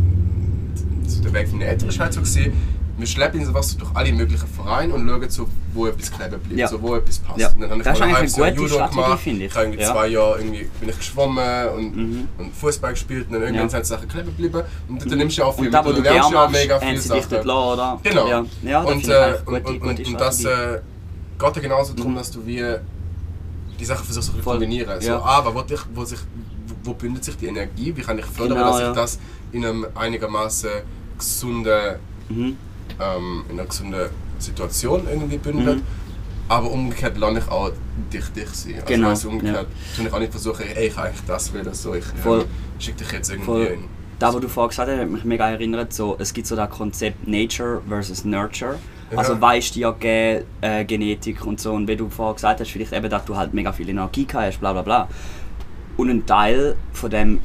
so der Weg von den Eltern ist halt so gesehen, wir schleppen ihn so was durch alle möglichen Vereine und schauen so, wo etwas kleben bleibt, Ja. so, wo etwas passt. Ja. Und dann habe ich Das mal ein Jahr Judo gemacht, ich. ich habe Ja. zwei Jahre irgendwie, bin ich geschwommen und, Mhm. und Fußball gespielt und dann irgendwann Ja. sind Sachen kleben geblieben. Und dann nimmst du auch viel Und mit wo du lernst ja auch mega viele Sachen. lassen? Genau. Ja, ja und, ich äh, und, gute, und, gute und, und das äh, geht ja genauso darum, dass du wie die Sachen versuchst zu kombinieren. So, Ja. aber wo, dich, wo, sich, wo, bündelt sich die Energie? Wie kann ich fördern, Genau, dass ja. sich das in einem einigermaßen gesunden, Mhm. Ähm, in einer gesunden Situation irgendwie bündelt? Mhm. Aber umgekehrt lerne ich auch dich, dich sein. Also Genau, du, umgekehrt tue ich auch nicht versuchen, ey, ich kann eigentlich das will, so ich Voll. ähm, schicke dich jetzt irgendwie Voll. in. Da, was du vorhin gesagt hast, hat mich mega erinnert, so, es gibt so das Konzept Nature versus Nurture. Ja. Also weißt du ja gegeben, äh, Genetik und so. Und wie du vorhin gesagt hast, vielleicht eben, dass du halt mega viel Energie hast, bla bla bla. Und ein Teil von dem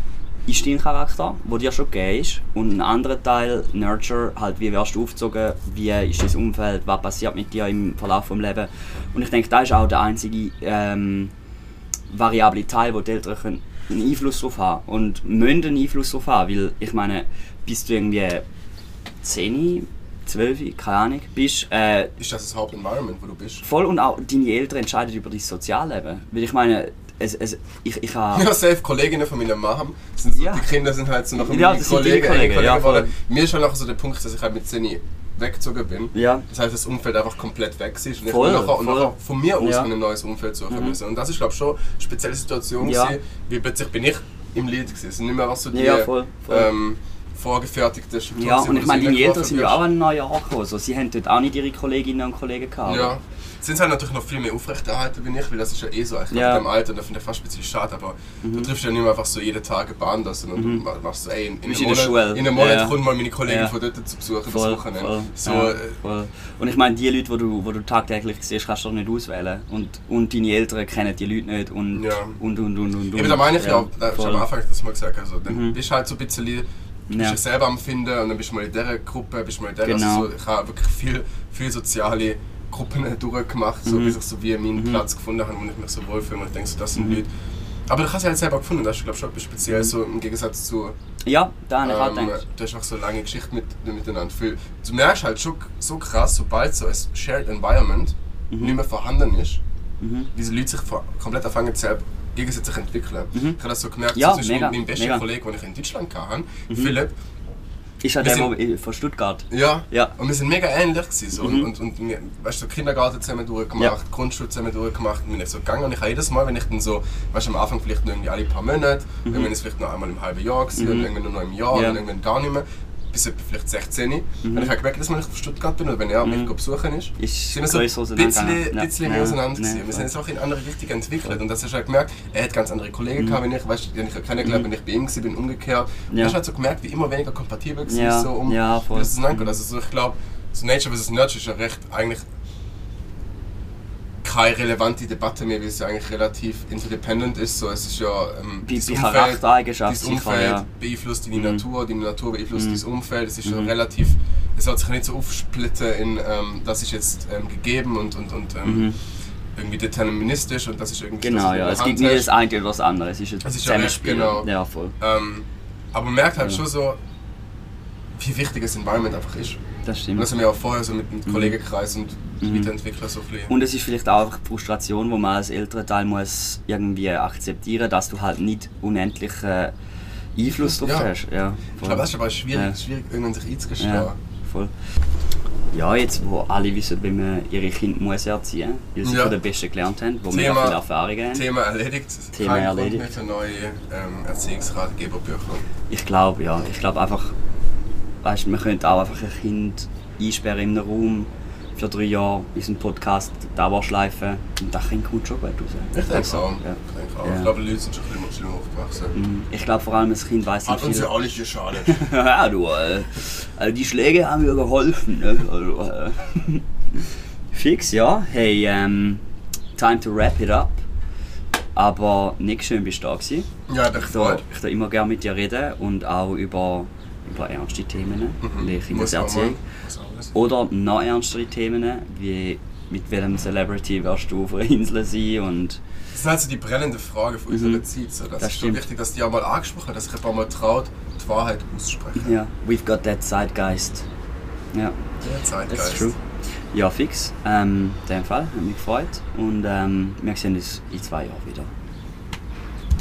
ist dein Charakter, der dir schon gegeben ist. Und ein anderer Teil, Nurture, halt wie wirst du aufgezogen, wie ist dein Umfeld, was passiert mit dir im Verlauf des Lebens. Und ich denke, das ist auch der einzige ähm, variable Teil, wo die Eltern können einen Einfluss darauf haben und müssen einen Einfluss darauf haben, weil ich meine, bis du irgendwie 10, 12, keine Ahnung, bist, äh, Ist das das Hauptenvironment, wo du bist? voll und auch deine Eltern entscheiden über dein Sozialleben. Weil ich meine, es, es, ich, ich habe... Ja, safe Kolleginnen von meiner Mom sind so, Ja. die Kinder sind halt so noch Ja, das sind deine Kollegen, ja, voll. Mir ist halt nachher so der Punkt, dass ich halt mit 10 weggezogen bin. Ja. Das heißt, das Umfeld einfach komplett weg ist. Und Voll, ich nachher, voll. nachher von mir aus Ja. ein neues Umfeld suchen Mhm. müssen. Und das ist, glaube ich, schon eine spezielle Situation Ja. gewesen, weil plötzlich bin ich im Lied gewesen. Es sind nicht mehr was so die Ja, voll, voll. Ähm, vorgefertigten Strukturen, Ja, wo und ich meine, deine Eltern sind ja auch an Neujahr gekommen. So, sie haben dort auch nicht ihre Kolleginnen und Kollegen gehabt. Ja. Sind halt natürlich noch viel mehr aufrechterhalten wie ich, weil das ist ja eh so. Ich glaube, Ja. Mhm. in dem Alter, und das finde ich fast ein bisschen schade, aber du triffst ja nicht mehr einfach so jeden Tag eine Bahn, das, sondern du machst so, ey, in, in, einem in der Monat, Schule. in einem Monat Ja. kommt mal meine Kollegin Ja. von dort zu besuchen, Voll, das Wochenende. voll, So, ja, äh, voll. Und ich meine, die Leute, die du, die du tagtäglich siehst, kannst du doch nicht auswählen. Und, und deine Eltern kennen die Leute nicht und, Ja. und, und, und, und, Eben, da meine ich ja, auch, da, ich habe am Anfang das mal gesagt, also, dann Mhm. bist halt so ein bisschen, du bist Ja. dich selber am Finden und dann bist du mal in dieser Gruppe, bist du mal in dieser, Genau. also so, ich habe wirklich viel, viel soziale Gruppen durchgemacht, so, Mhm. bis ich so wie meinen Platz gefunden habe, wo ich mich so wohlfühle und ich denke so, das sind Mhm. Leute. Aber du hast ja halt selber gefunden, das ist glaube ich schon etwas speziell, so im Gegensatz zu Ja, da habe ich auch ähm, gedacht. du hast auch so lange Geschichte mit, miteinander. Viel, du merkst halt schon so krass, sobald so ein Shared Environment nicht mehr vorhanden ist, Mhm. wie die Leute sich komplett anfangen selber gegenseitig entwickeln. Mhm. Ich habe das so gemerkt, Ja, so zwischen mega, meinem besten mega. Kollegen, den ich in Deutschland hatte, Mhm. Philipp. Ist ja wir der, sind- der von Stuttgart. Ja. Ja. Und wir sind mega ähnlich gewesen, so. Mhm. und, und, und wir, weißt du, so Kindergarten zusammen durchgemacht, Ja. Grundschule zusammen durchgemacht, und bin ich so gegangen und ich habe jedes Mal, wenn ich dann so, weißt du, am Anfang vielleicht nur irgendwie alle paar Monate, irgendwann ist es vielleicht noch einmal im halben Jahr gewesen, Mhm. und irgendwann nur noch im Jahr, Ja. und dann irgendwann gar nicht mehr, bis etwa vielleicht 16. Und ich habe gemerkt, dass wenn ich auf Stuttgart bin oder wenn er mich Mhm. besuchen ist, Ist sind wir so ein bisschen. Ja. bisschen mehr auseinander Ja. gewesen. Wir sind jetzt auch in andere Richtungen entwickelt und das hast du halt gemerkt, er hat ganz andere Kollegen gehabt, wie ich, weißt du, die habe ich kennengelernt, wenn ich bei ihm war, bin umgekehrt. Und Mhm. Ja. hast halt so gemerkt, wie immer weniger kompatibel gewesen Ja. so um Ja, voll. das auseinandergeht. Also so, ich glaube, so Nature vs. Nurture ist ja recht eigentlich keine relevante Debatte mehr, weil es ja eigentlich relativ interdependent ist. So, es ist ja ähm, Bei- das bei Umfeld- Charaktereigenschaft das Umfeld ja. beeinflusst deine Mhm. Natur, deine Natur beeinflusst Mhm. das Umfeld. Es ist ja Mhm. relativ, es hat sich nicht so aufsplitten in, ähm, das ist jetzt ähm, gegeben und, und, und ähm, Mhm. irgendwie deterministisch und das ist irgendwie Genau, ja. Es gibt nicht das eine oder das andere. Es ist ein Es ist ja Zusammenspiel. genau. Ja, voll. Ähm, aber man merkt halt Ja. schon so, wie wichtig das Environment einfach ist. Das Und stimmt. das haben wir auch vorher so mit dem Mhm. Kollegenkreis und Mhm. Weiterentwickler so bisschen. Und es ist vielleicht auch einfach die Frustration, wo man als älterer Teil muss irgendwie akzeptieren, dass du halt nicht unendlichen Einfluss drauf Ja. hast. Ja, ich glaube, das ist aber schwierig, Ja. schwierig irgendwann sich einzugestehen. Ja, voll. Ja, jetzt wo alle wissen, wie man ihre Kinder muss erziehen muss, weil sie Ja. von den Besten gelernt haben, wo Thema- viele Erfahrungen haben. Thema erledigt. Thema Kein erledigt. Grund mehr für neue ähm, Erziehungsratgeberbücher. Ich glaube, ja. Ich glaube einfach, weißt, man könnte auch einfach ein Kind einsperren in einem Raum für drei Jahre, unseren Podcast Dauerschleifen und das Kind kommt schon gut raus. Ich denke Also, auch. Ja. Ich, auch. Ja. ich glaube, die Leute sind schon ein bisschen schlimmer aufgewachsen. Mhm. Ich glaube vor allem, das Kind weiß Hat nicht uns viel. ja alle geschadet. ja, du, äh, also die Schläge haben mir geholfen. Ne? Also, äh. Fix, ja. Hey, ähm, time to wrap it up. Aber nicht schön bist du da gewesen. ja, das Ich freut. ich da immer gerne mit dir reden und auch über über ernste Themen, Mhm. wie Kindeserziehung. Oder noch ernstere Themen, wie mit welchem Celebrity wirst du auf einer Insel sein und Das sind also die brennenden Fragen von Mhm. unserer Zeit. So. Das, Das ist schon stimmt. wichtig, dass die auch mal angesprochen werden, dass sich ein paar Mal traut, die Wahrheit aussprechen. ja, we've got that Zeitgeist. Ja, Der Zeitgeist. that's true. Ja, fix. Ähm, in dem Fall, hat mich gefreut und ähm, wir sehen uns in zwei Jahren wieder.